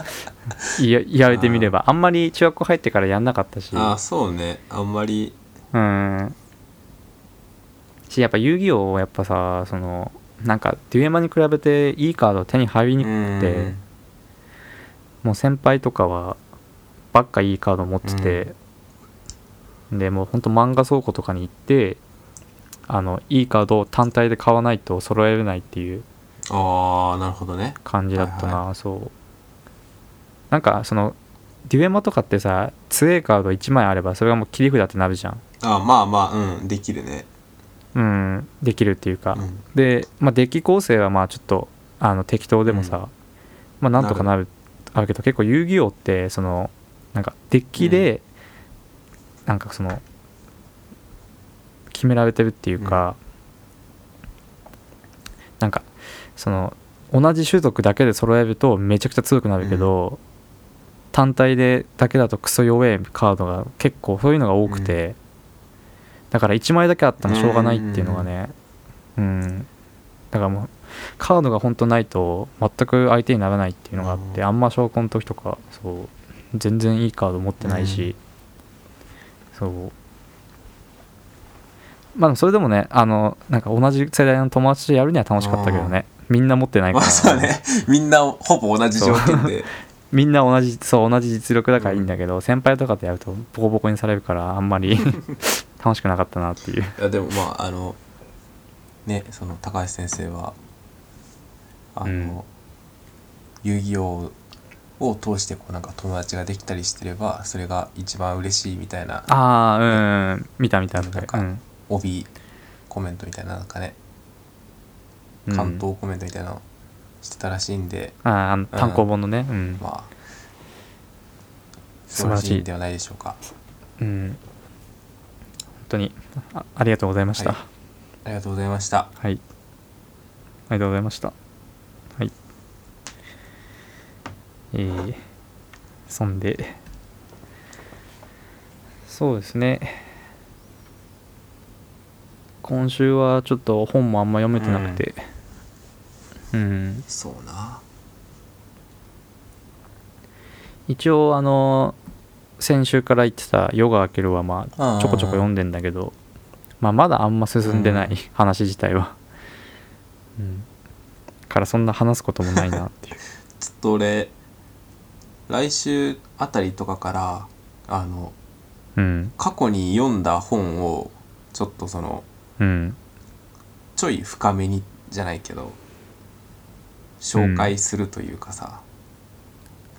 いや言われてみれば。あんまり中学校入ってからやんなかったし。ああそうね。あんまり。うん。しやっぱ遊戯王やっぱさそのなんかデュエマに比べていいカード手に入りにくくてもう先輩とかはばっかいいカード持ってて、でもうほんと漫画倉庫とかに行ってあのいいカードを単体で買わないと揃えれないっていうああなるほどね。感じだったな、はいそう。なんかそのデュエマとかってさ強いカード1枚あればそれがもう切り札ってなるじゃん。あーまあまあうんできるね。うんできるっていうか、うん。で、まあ、デッキ構成はまあちょっとあの適当でもさ、うん。まあなんとかなるあるけど結構遊戯王ってそのなんかデッキで、なんかその決められてるっていうか、なんかその同じ種族だけで揃えるとめちゃくちゃ強くなるけど、単体でだけだとクソ弱いカードが結構そういうのが多くて、だから1枚だけあったらしょうがないっていうのがねうん。だからもうカードが本当ないと全く相手にならないっていうのがあって、うんあんま証拠の時とかそう全然いいカード持ってないし、そう。まあそれでもねあのなんか同じ世代の友達とやるには楽しかったけどね。みんな持ってないかまら、あそうね。みんなほぼ同じ条件で。みんな同じそう同じ実力だからいいんだけど、先輩とかとやるとボコボコにされるからあんまり 楽しくなかったなっていう。いやでもまああのねその高橋先生はあの、うん遊戯王を通してこうなんか友達ができたりしてればそれが一番嬉しいみたいなああうん見た見たなんかうん。帯コメントみたいななんかねうん。関東コメントみたいなのしてたらしいんで、あーあの単行本のね。うん、まあ素晴らしい。ではないでしょうか。うん、本当にあありがとうございました。はい。ありがとうございました。はい。ありがとうございました。はい。えー、そんで、そうですね。今週はちょっと本もあんま読めてなくて、うん、そうな。一応あの先週から言ってた「夜が明ける」はまうんうんうんあちょこちょこ読んでんだけど、まあ、まだあんま進んでない、うん。話自体は、うん、からそんな話すこともないなっていう。ちょっと俺来週あたりとかからあのうん。過去に読んだ本をちょっとそのうん。ちょい深めにじゃないけど紹介するというかさ、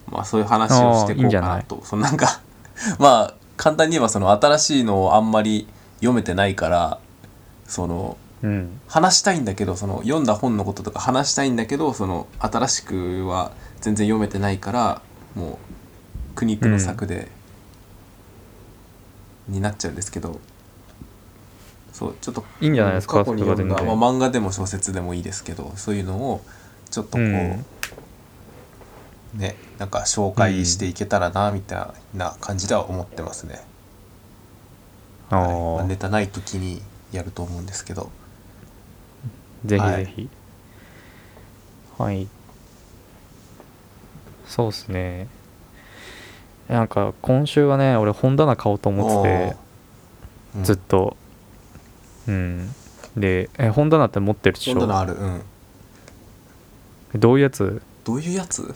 まあそういう話をしていこうかなと。そのなんか まあ簡単に言えばその新しいのをあんまり読めてないからそのうん。話したいんだけどその読んだ本のこととか話したいんだけどその新しくは全然読めてないからもう苦肉の策で、になっちゃうんですけどそうちょっといいんじゃないですか過去に読んだ、まあ、漫画でも小説でもいいですけどそういうのをちょっとこう、うん。ねなんか紹介していけたらなみたいな感じでは思ってますね、あはい。まああネタない時にやると思うんですけど。ぜひはい。ぜひはい、そうっすね。なんか今週はね俺本棚買おうと思っててうん。ずっと。うん。でえ本棚って持ってるでし本棚ょある。うん。どういうやつ？どういうやつ？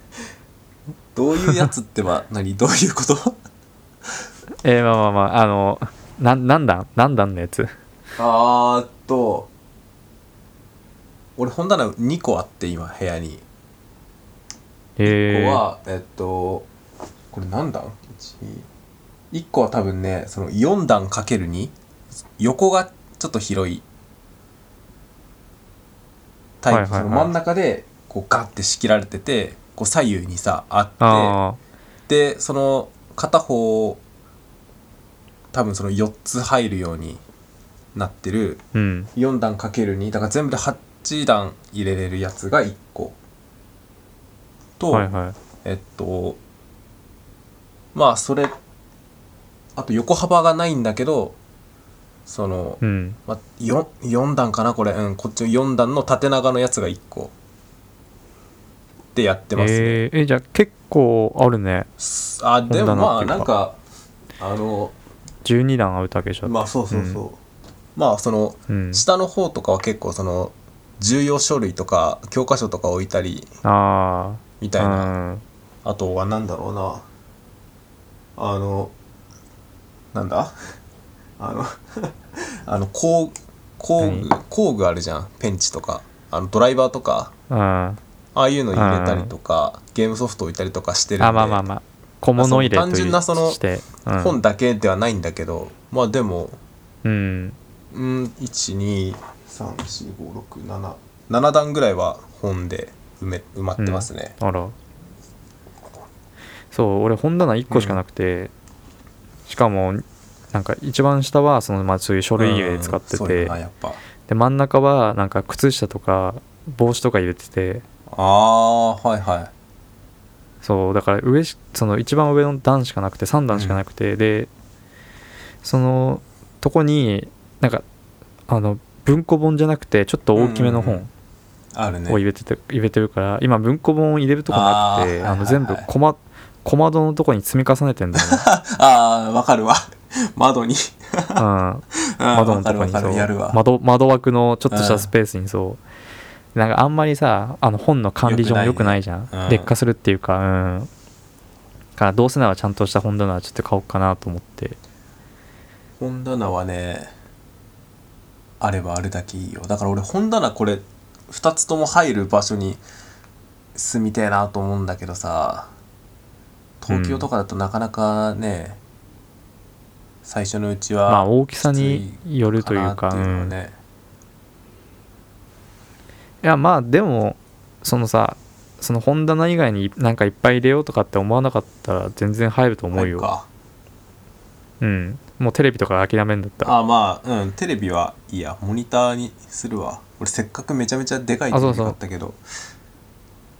どういうやつっては何？どういうこと？えー、まあまあまああのな何段何段のやつ？あーっと。俺本棚2個あって今部屋に1えー、個はえっとこれ何段 ?1 個は多分ねその4段かける2横がちょっと広い。タイプ、はいはいはい。その真ん中でこうガッて仕切られててこう左右にさあって。あでその片方多分その4つ入るようになってる。あうん。4段かける2だから全部で8段入れれるやつが1個と、はいはい。えっとまあそれあと横幅がないんだけどその、うん。まあ、4, 4段かなこれ。うんこっちの4段の縦長のやつが1個でやってますね、えー、えじゃあ結構あるね。あでもまあなんかあの12段あるだけじゃまあそうそうそう、まあそのうん、下の方とかは結構その重要書類とか教科書とか置いたりああみたいな、うん。あとはなんだろうな。あのなんだ？あの あの工工具何工具あるじゃん。ペンチとか。あのドライバーとか。うん。あああいうの入れたりとかゲームソフト置いたりとかしてるんで。まあまあまあ。小物入れと単純なその本だけではないんだけど。まあでもうん。うん1234567段ぐらいは本で埋め埋まってますね、あら。そう俺本棚1個しかなくて、しかもなんか一番下はそのまあそういう書類入れで使ってて、で真ん中はなんか靴下とか帽子とか入れててああはいはい。そうだから上しその一番上の段しかなくて3段しかなくて、でそのとこになんかあの文庫本じゃなくてちょっと大きめのうんうんう本を入れてて入れてるから今文庫本入れるとこなくてあの全部小ま小窓のとこに積み重ねてんだよね、ああわかるわ。窓に。うん、窓 窓のとこにそう。窓窓枠のちょっとしたスペースにそう。なんかあんまりさあの本の管理上も良くないじゃん、ねうん。劣化するっていうかうん。だからどうせならちゃんとした本棚はちょっと買おうかなと思って。本棚はねあればあるだけいいよ。だから俺本棚これ2つとも入る場所に住みてえなと思うんだけどさ東京とかだとなかなかね、最初のうちはまあ大きさによるというかね、いやまあでもそのさその本棚以外になんかいっぱい入れようとかって思わなかったら全然入ると思うよ、うん。もうテレビとか諦めんだったら。あまあうん。テレビはいいや。モニターにするわ俺せっかくめちゃめちゃでかいテレビ買ったけど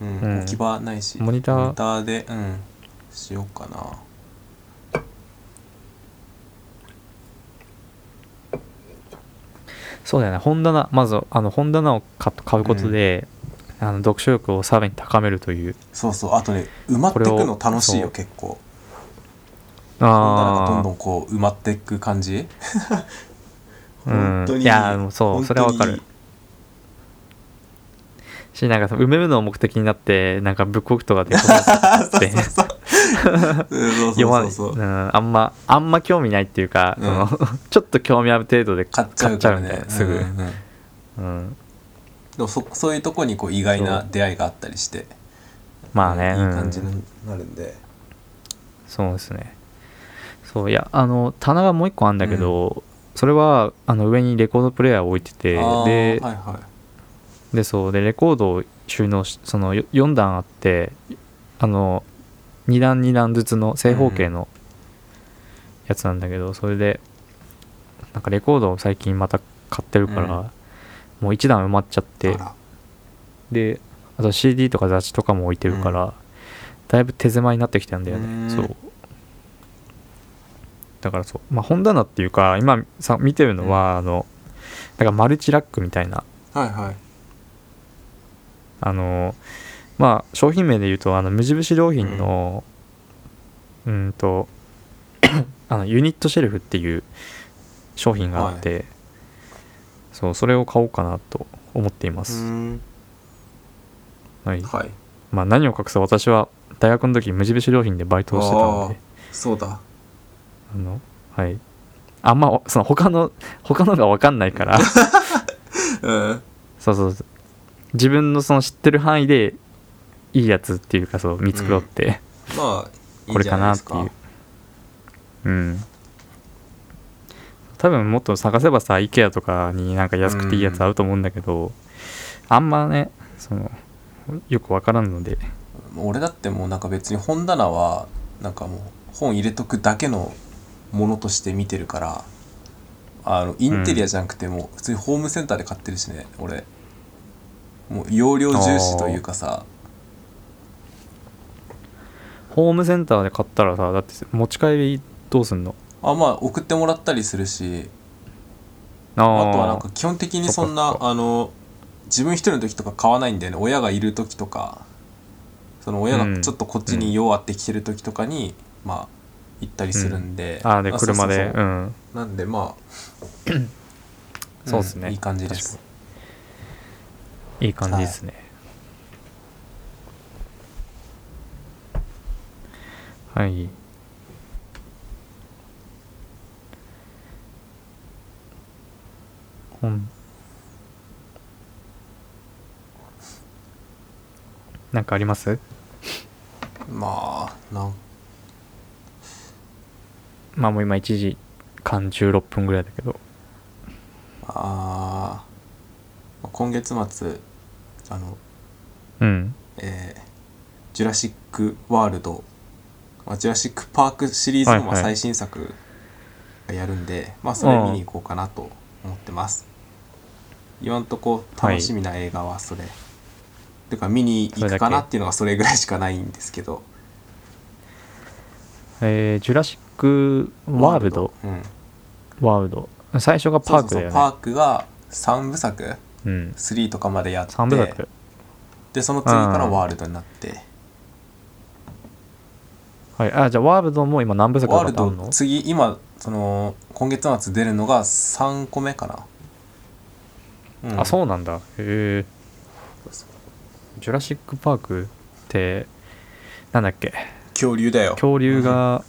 うんうん。置き場ないしモニター？でうんしようかな。そうだよね。本棚まずあの本棚を買買うことで、あの読書力をさらに高めるという。そうそう。あとね埋まってくの楽しいよ結構。本棚がどんどあんこう埋まっていく感じ？あ うん。本当にいやもうそうそれはわかるしなんか埋めるのを目的になってなんかブックオフとかで読まそうそうそう。うん、あんまあんま興味ないっていうか、うん。そ のちょっと興味ある程度で買っちゃうね。買すぐ、うんでもそそういうとこにこう意外な出会いがあったりしてまあね、いい感じうんになるんで、そうですね。そういやあの棚がもう一個あるんだけど、それはあの上にレコードプレーヤーを置いててで,、はいはいでそうでレコードを収納しそのよ4段あってあの2段2段ずつの正方形のやつなんだけど、それでなんかレコードを最近また買ってるから、うん。もう1段埋まっちゃってであと CD とか雑誌とかも置いてるから、だいぶ手狭になってきたんだようんねそう。だからそう。まあ本棚っていうか今さ見てるのは、あのなんかマルチラックみたいなはいはいあのまあ商品名で言うとあの無印良品のうん。と あのユニットシェルフっていう商品があって、そうそれを買おうかなと思っていまうす、ん。はい。はい。まあ何を隠そう。私は大学の時無印良品でバイトをしてたので。そうだ。あのはい。あんまその他の他のが分かんないから。うん。そうそうそう自分のその知ってる範囲でいいやつっていうかそう見繕って、まあいいこれかなっていう。うん。多分もっと探せばさ IKEA とかになんか安くていいやつあると思うんだけど、あんまねそのよくわからんので。俺だってもうなんか別に本棚はなんかもう本入れとくだけのものとして見てるからあのインテリアじゃなくてもう普通にホームセンターで買ってるしね俺もう容量重視というかさ。ホームセンターで買ったらさだって持ち帰りどうすんの？あまあ送ってもらったりするし。あとはなんか基本的にそんなあの自分一人の時とか買わないんだよね。親がいる時とか。その親がちょっとこっちに用あってきてる時とかに、まあ行ったりするんで、あーであそうそう車で。そううん。なんでまあそうですね。んいい感じですいい感じですね。はい、本なんかあります？まあなん。まあもう今1時間16分ぐらいだけど。あー今月末あのうん。えージュラシック・ワールド」まあジュラシック・パークシリーズのまあはいはい。最新作がやるんで、まあそれ見に行こうかなと思ってます。今んとこ楽しみな映画はそれ、てか見に行くかなっていうのがそれぐらいしかないんですけど。えー、ジュラシック・ワールドうんワールド最初がパークだよね。そうそうそうパークが3部作？うん。3とかまでやって3部作。でその次からワールドになって、はい。あじゃあワールドも今何部作ワールド次今その今月末出るのが3個目かな、うん。あそうなんだ。へえジュラシック・パークってなんだっけ？恐竜だよ。恐竜が、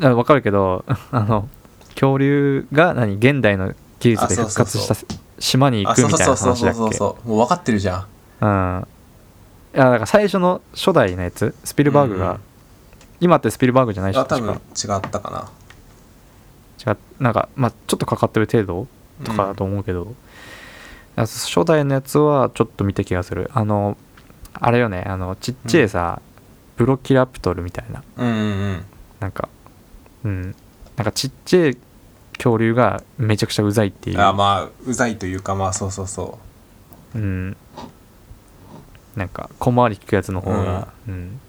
あ分かるけど あの恐竜が何？現代の技術で復活した島に行くみたいなそうそうそうそうそうもう分かってるじゃんうんいやだから最初の初代のやつスピルバーグが、うん今ってスピルバーグじゃないし多分違ったかな違うなんかまあちょっとかかってる程度とかだと思うけど、あ初代のやつはちょっと見た気がするあのあれよねあのちっちゃいさ、ブロキラプトルみたいな、うんうんうんなんかうんなんかちっちゃい恐竜がめちゃくちゃうざいっていう。あまあうざいというかまあそうそうそう。ん。なんか小回り利くやつの方が、うん。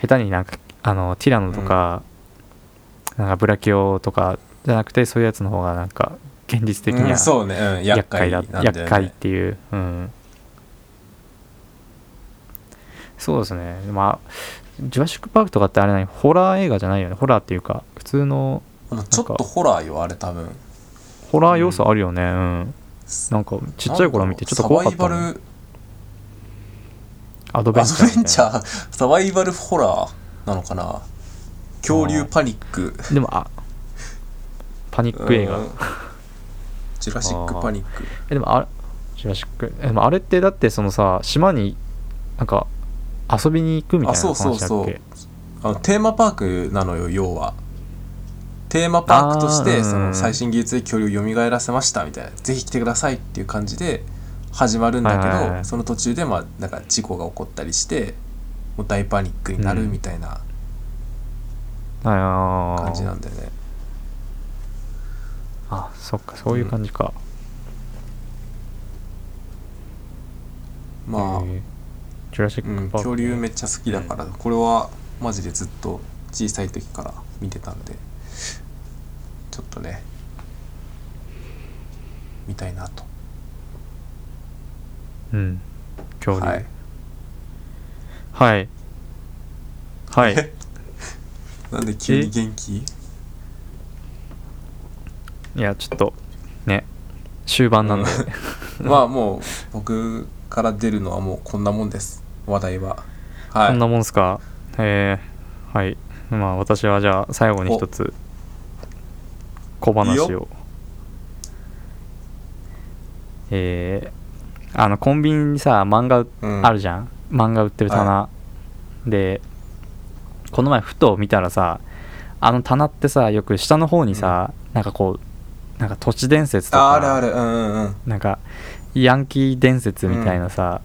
下手になんかあのティラノとか、なんかブラキオとかじゃなくてそういうやつの方がなんか現実う、的にはうん、そうね、うん、厄介だね。厄介っていう、うん、そうですね。まあジュラシック・パークとかってあれ何？ホラー映画じゃないよね。ホラーっていうか普通のちょっとホラーよあれ多分。ホラー要素あるよね。うん、なんかちっちゃい頃見てちょっと怖かったサバイバルアドベアンチャーみたいな。ドベンチャーサバイバルホラーなのかな？恐竜パニック。でもあパニック映画。うん。ジュラシックパニック。えでもあジュラシック。えでもあれってだってそのさ島になんか遊びに行くみたいなあそうそうそう。話だっけあのテーマパークなのよ要はテーマパークとしてその最新技術で恐竜を蘇らせましたみたいなぜひ来てくださいっていう感じで始まるんだけど、はいはいはい。その途中でまあなんか事故が起こったりしてもう大パニックになるみたいな感じなんだよね、あそっかそういう感じか、まあ、えー。ジュラシッうん、ク・パーク、恐竜めっちゃ好きだから、これはマジでずっと小さい時から見てたんでちょっとね見たいなと。うん。恐竜。はい。はい。はい、え なんで急に元気？いやちょっとね終盤なんで、まあもう僕から出るのはもうこんなもんです。話題は。はい。こんなもんすか？えー、はい。まあ私はじゃあ最後に一つ小話いいをえー、あのコンビニにさ漫画うん。あるじゃん、漫画売ってる棚、でこの前ふと見たらさあの棚ってさよく下の方にさ、なんかこうなんか都市伝説とかああるある。うんうんうん。なんかヤンキー伝説みたいなさ、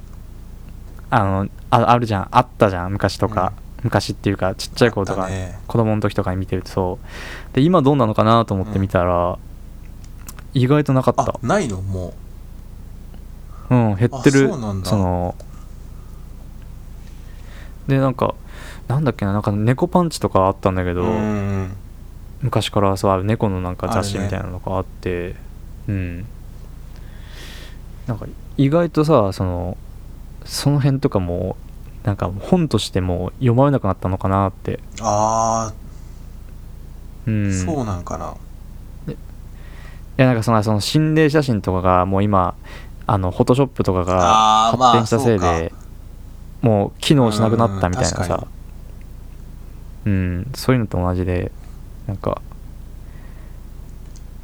あのああるじゃん。あったじゃん昔とか、昔っていうかちっちゃい頃とか、ね。子供の時とかに見てるとそう。で今どうなのかなと思って見たら、意外となかった。あないの？もう。ん減ってる。あそうなんだ。のでなんかなんだっけななんか猫パンチとかあったんだけど、ううんうん。昔からそうある猫のなんか雑誌みたいなのがあってうん。なんか意外とさそのその辺とかもなんか本としても読まれなくなったのかなって。ああ、うんそうなんかな。いやなんかそのその心霊写真とかがもう今あのフォトショップとかが発展したせいで、もう機能しなくなったみたいなさ。うんそういうのと同じでなんか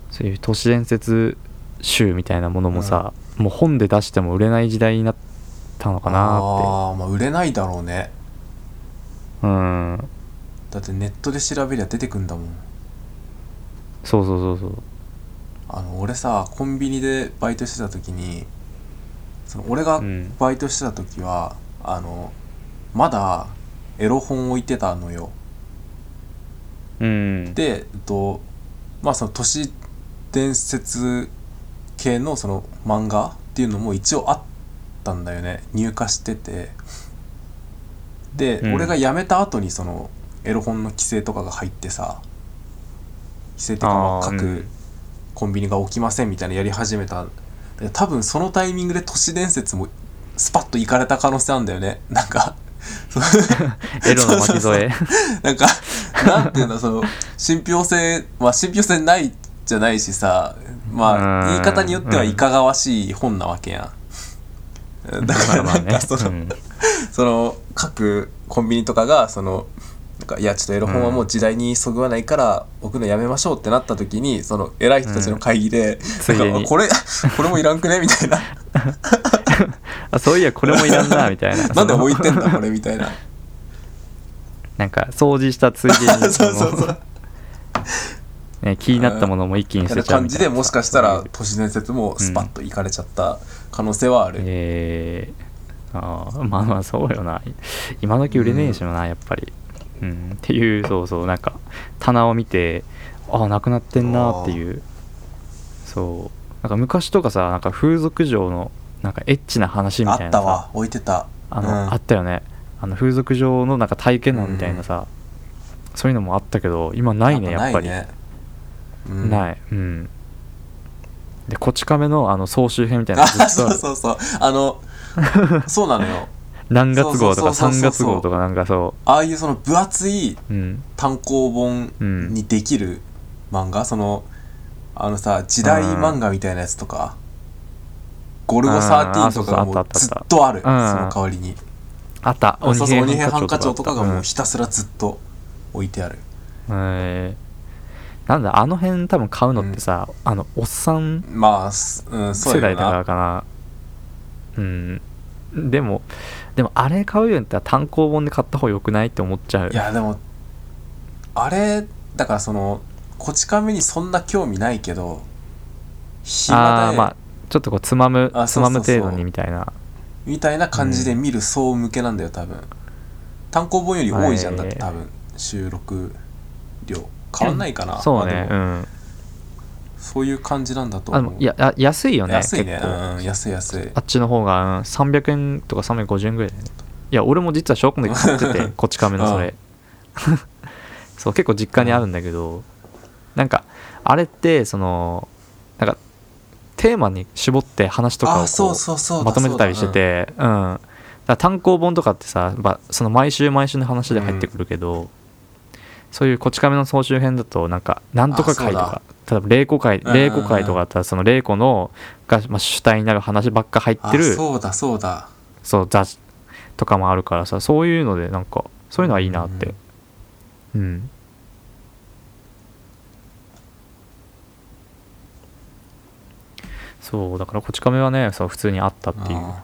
そういう都市伝説集みたいなものもさ、もう本で出しても売れない時代になったのかなっああまあ売れないだろうね。てうん。だってネットで調べりゃ出てくんだもん。そうそうそうそう。あの俺さコンビニでバイトしてた時にその俺がうん。バイトしてた時は、あのまだエロ本置いてたのよ。うん。でえっとまあその都市伝説系のその漫画っていうのも一応あったんだよね。入荷してて。で、うん。俺が辞めた後にそのエロ本の規制とかが入ってさ規制っていうかまあ各コンビニが起きませんみたいなやり始めた。で多分そのタイミングで都市伝説もスパッと行かれた可能性あるんだよね。なんか エロの巻き添え。なんか、なんていうんだ、その、信憑性、まあ信憑性ないじゃないしさ、まうん。あ、言い方によってはいかがわしい本なわけやん。だからなんか、その、うん。その、各コンビニとかが、その、なんかいやちょっとエロ本はもう時代にそぐわないから置くのやめましょうってなった時にその偉い人たちの会議で、ついでに。なんかこれこれもいらんくねみたいな。あそういやこれもいらんなみたいな。なんで置いてんだこれみたいな。なんか掃除したついでにそうそうそう。ね、気になったものも一気に捨てちゃうみたいな。感じでもしかしたら都市伝説もスパッといかれちゃった可能性はある、えー、あーまあまあそうよな。今時売れねえしな、やっぱり、うん、っていうそうそうなんか棚を見てああなくなってんなっていう。そう。なんか昔とかさなんか風俗嬢のなんかエッチな話みあたいなさったわ置いてた。あの、うん。あったよね。あの風俗嬢のなんか体験談みたいなさ、そういうのもあったけど今ないねやっぱりね。うん。ない。うんでこち亀のあの総集編みたいなあのずっとそある。うそうそう。あの そうなのよ。何月号とか3そうそうそうそう。そう月号とかなんかそああいうその分厚いううん。単行本うんにできる漫画、そのあのさ時代漫画みたいなやつとか、ゴルゴ13とかがもうずったあったあったっとある、うん。その代わりに。あった。そうそう鬼平犯科帳とか。がもううん。ひたすらずっと置いてある、えーなんだあの辺多分買うのってさ、あのおっさんまあすうんそう世代だからかな。うん。でもでもあれ買うようになったら単行本で買った方がよくないって思っちゃう。いやでもあれだからそのこち亀にそんな興味ないけど暇で、まあちょっとこうつまむつまむ程度にみたいな。みたいな感じで見る層向けなんだよ多分。単行本より多いじゃんだってはい。多分。収録量変わんないかな、そうね。うん。そういう感じなんだと思う。いやあ安いよね安いね。うんうん安い安い。あっちの方が、うん、300円とか350円ぐらいいや俺も実は小学校の時買っててこち亀のそれ。そう結構実家にあるんだけど、なんかあれってそのなんかテーマに絞って話とかをあそうこそうそうだうまとめてたりしててうん、だから単行本とかってさ、まあ、その毎週毎週の話で入ってくるけど、そういうこち亀の総集編だとなんかなんとか会とか例えば霊子会うんうんうん。霊子会とかだったらその霊子のが、まあ、主体になる話ばっか入ってるあそうだそうだ。そう雑とかもあるからさそういうのでなんかそういうのはいいなって。うん、そうだからこち亀はねそう普通にあったっていう。あ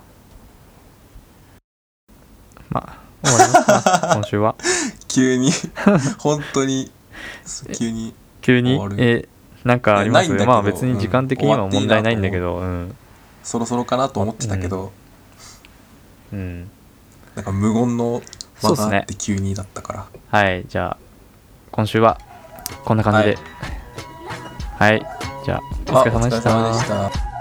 まあ終わりますか？今週は。ー急に。本当に。急に。急に？終わる。えなんかあります？いやないんだけど。まあ別に時間的にはうん。問題ないんだけど。うん。そろそろかなと思ってたけど、うん。なんか無言のそうっすね間があって急にだったから、はいじゃあ今週はこんな感じで。はい、じゃあお疲れ様でした。あお疲れ様でした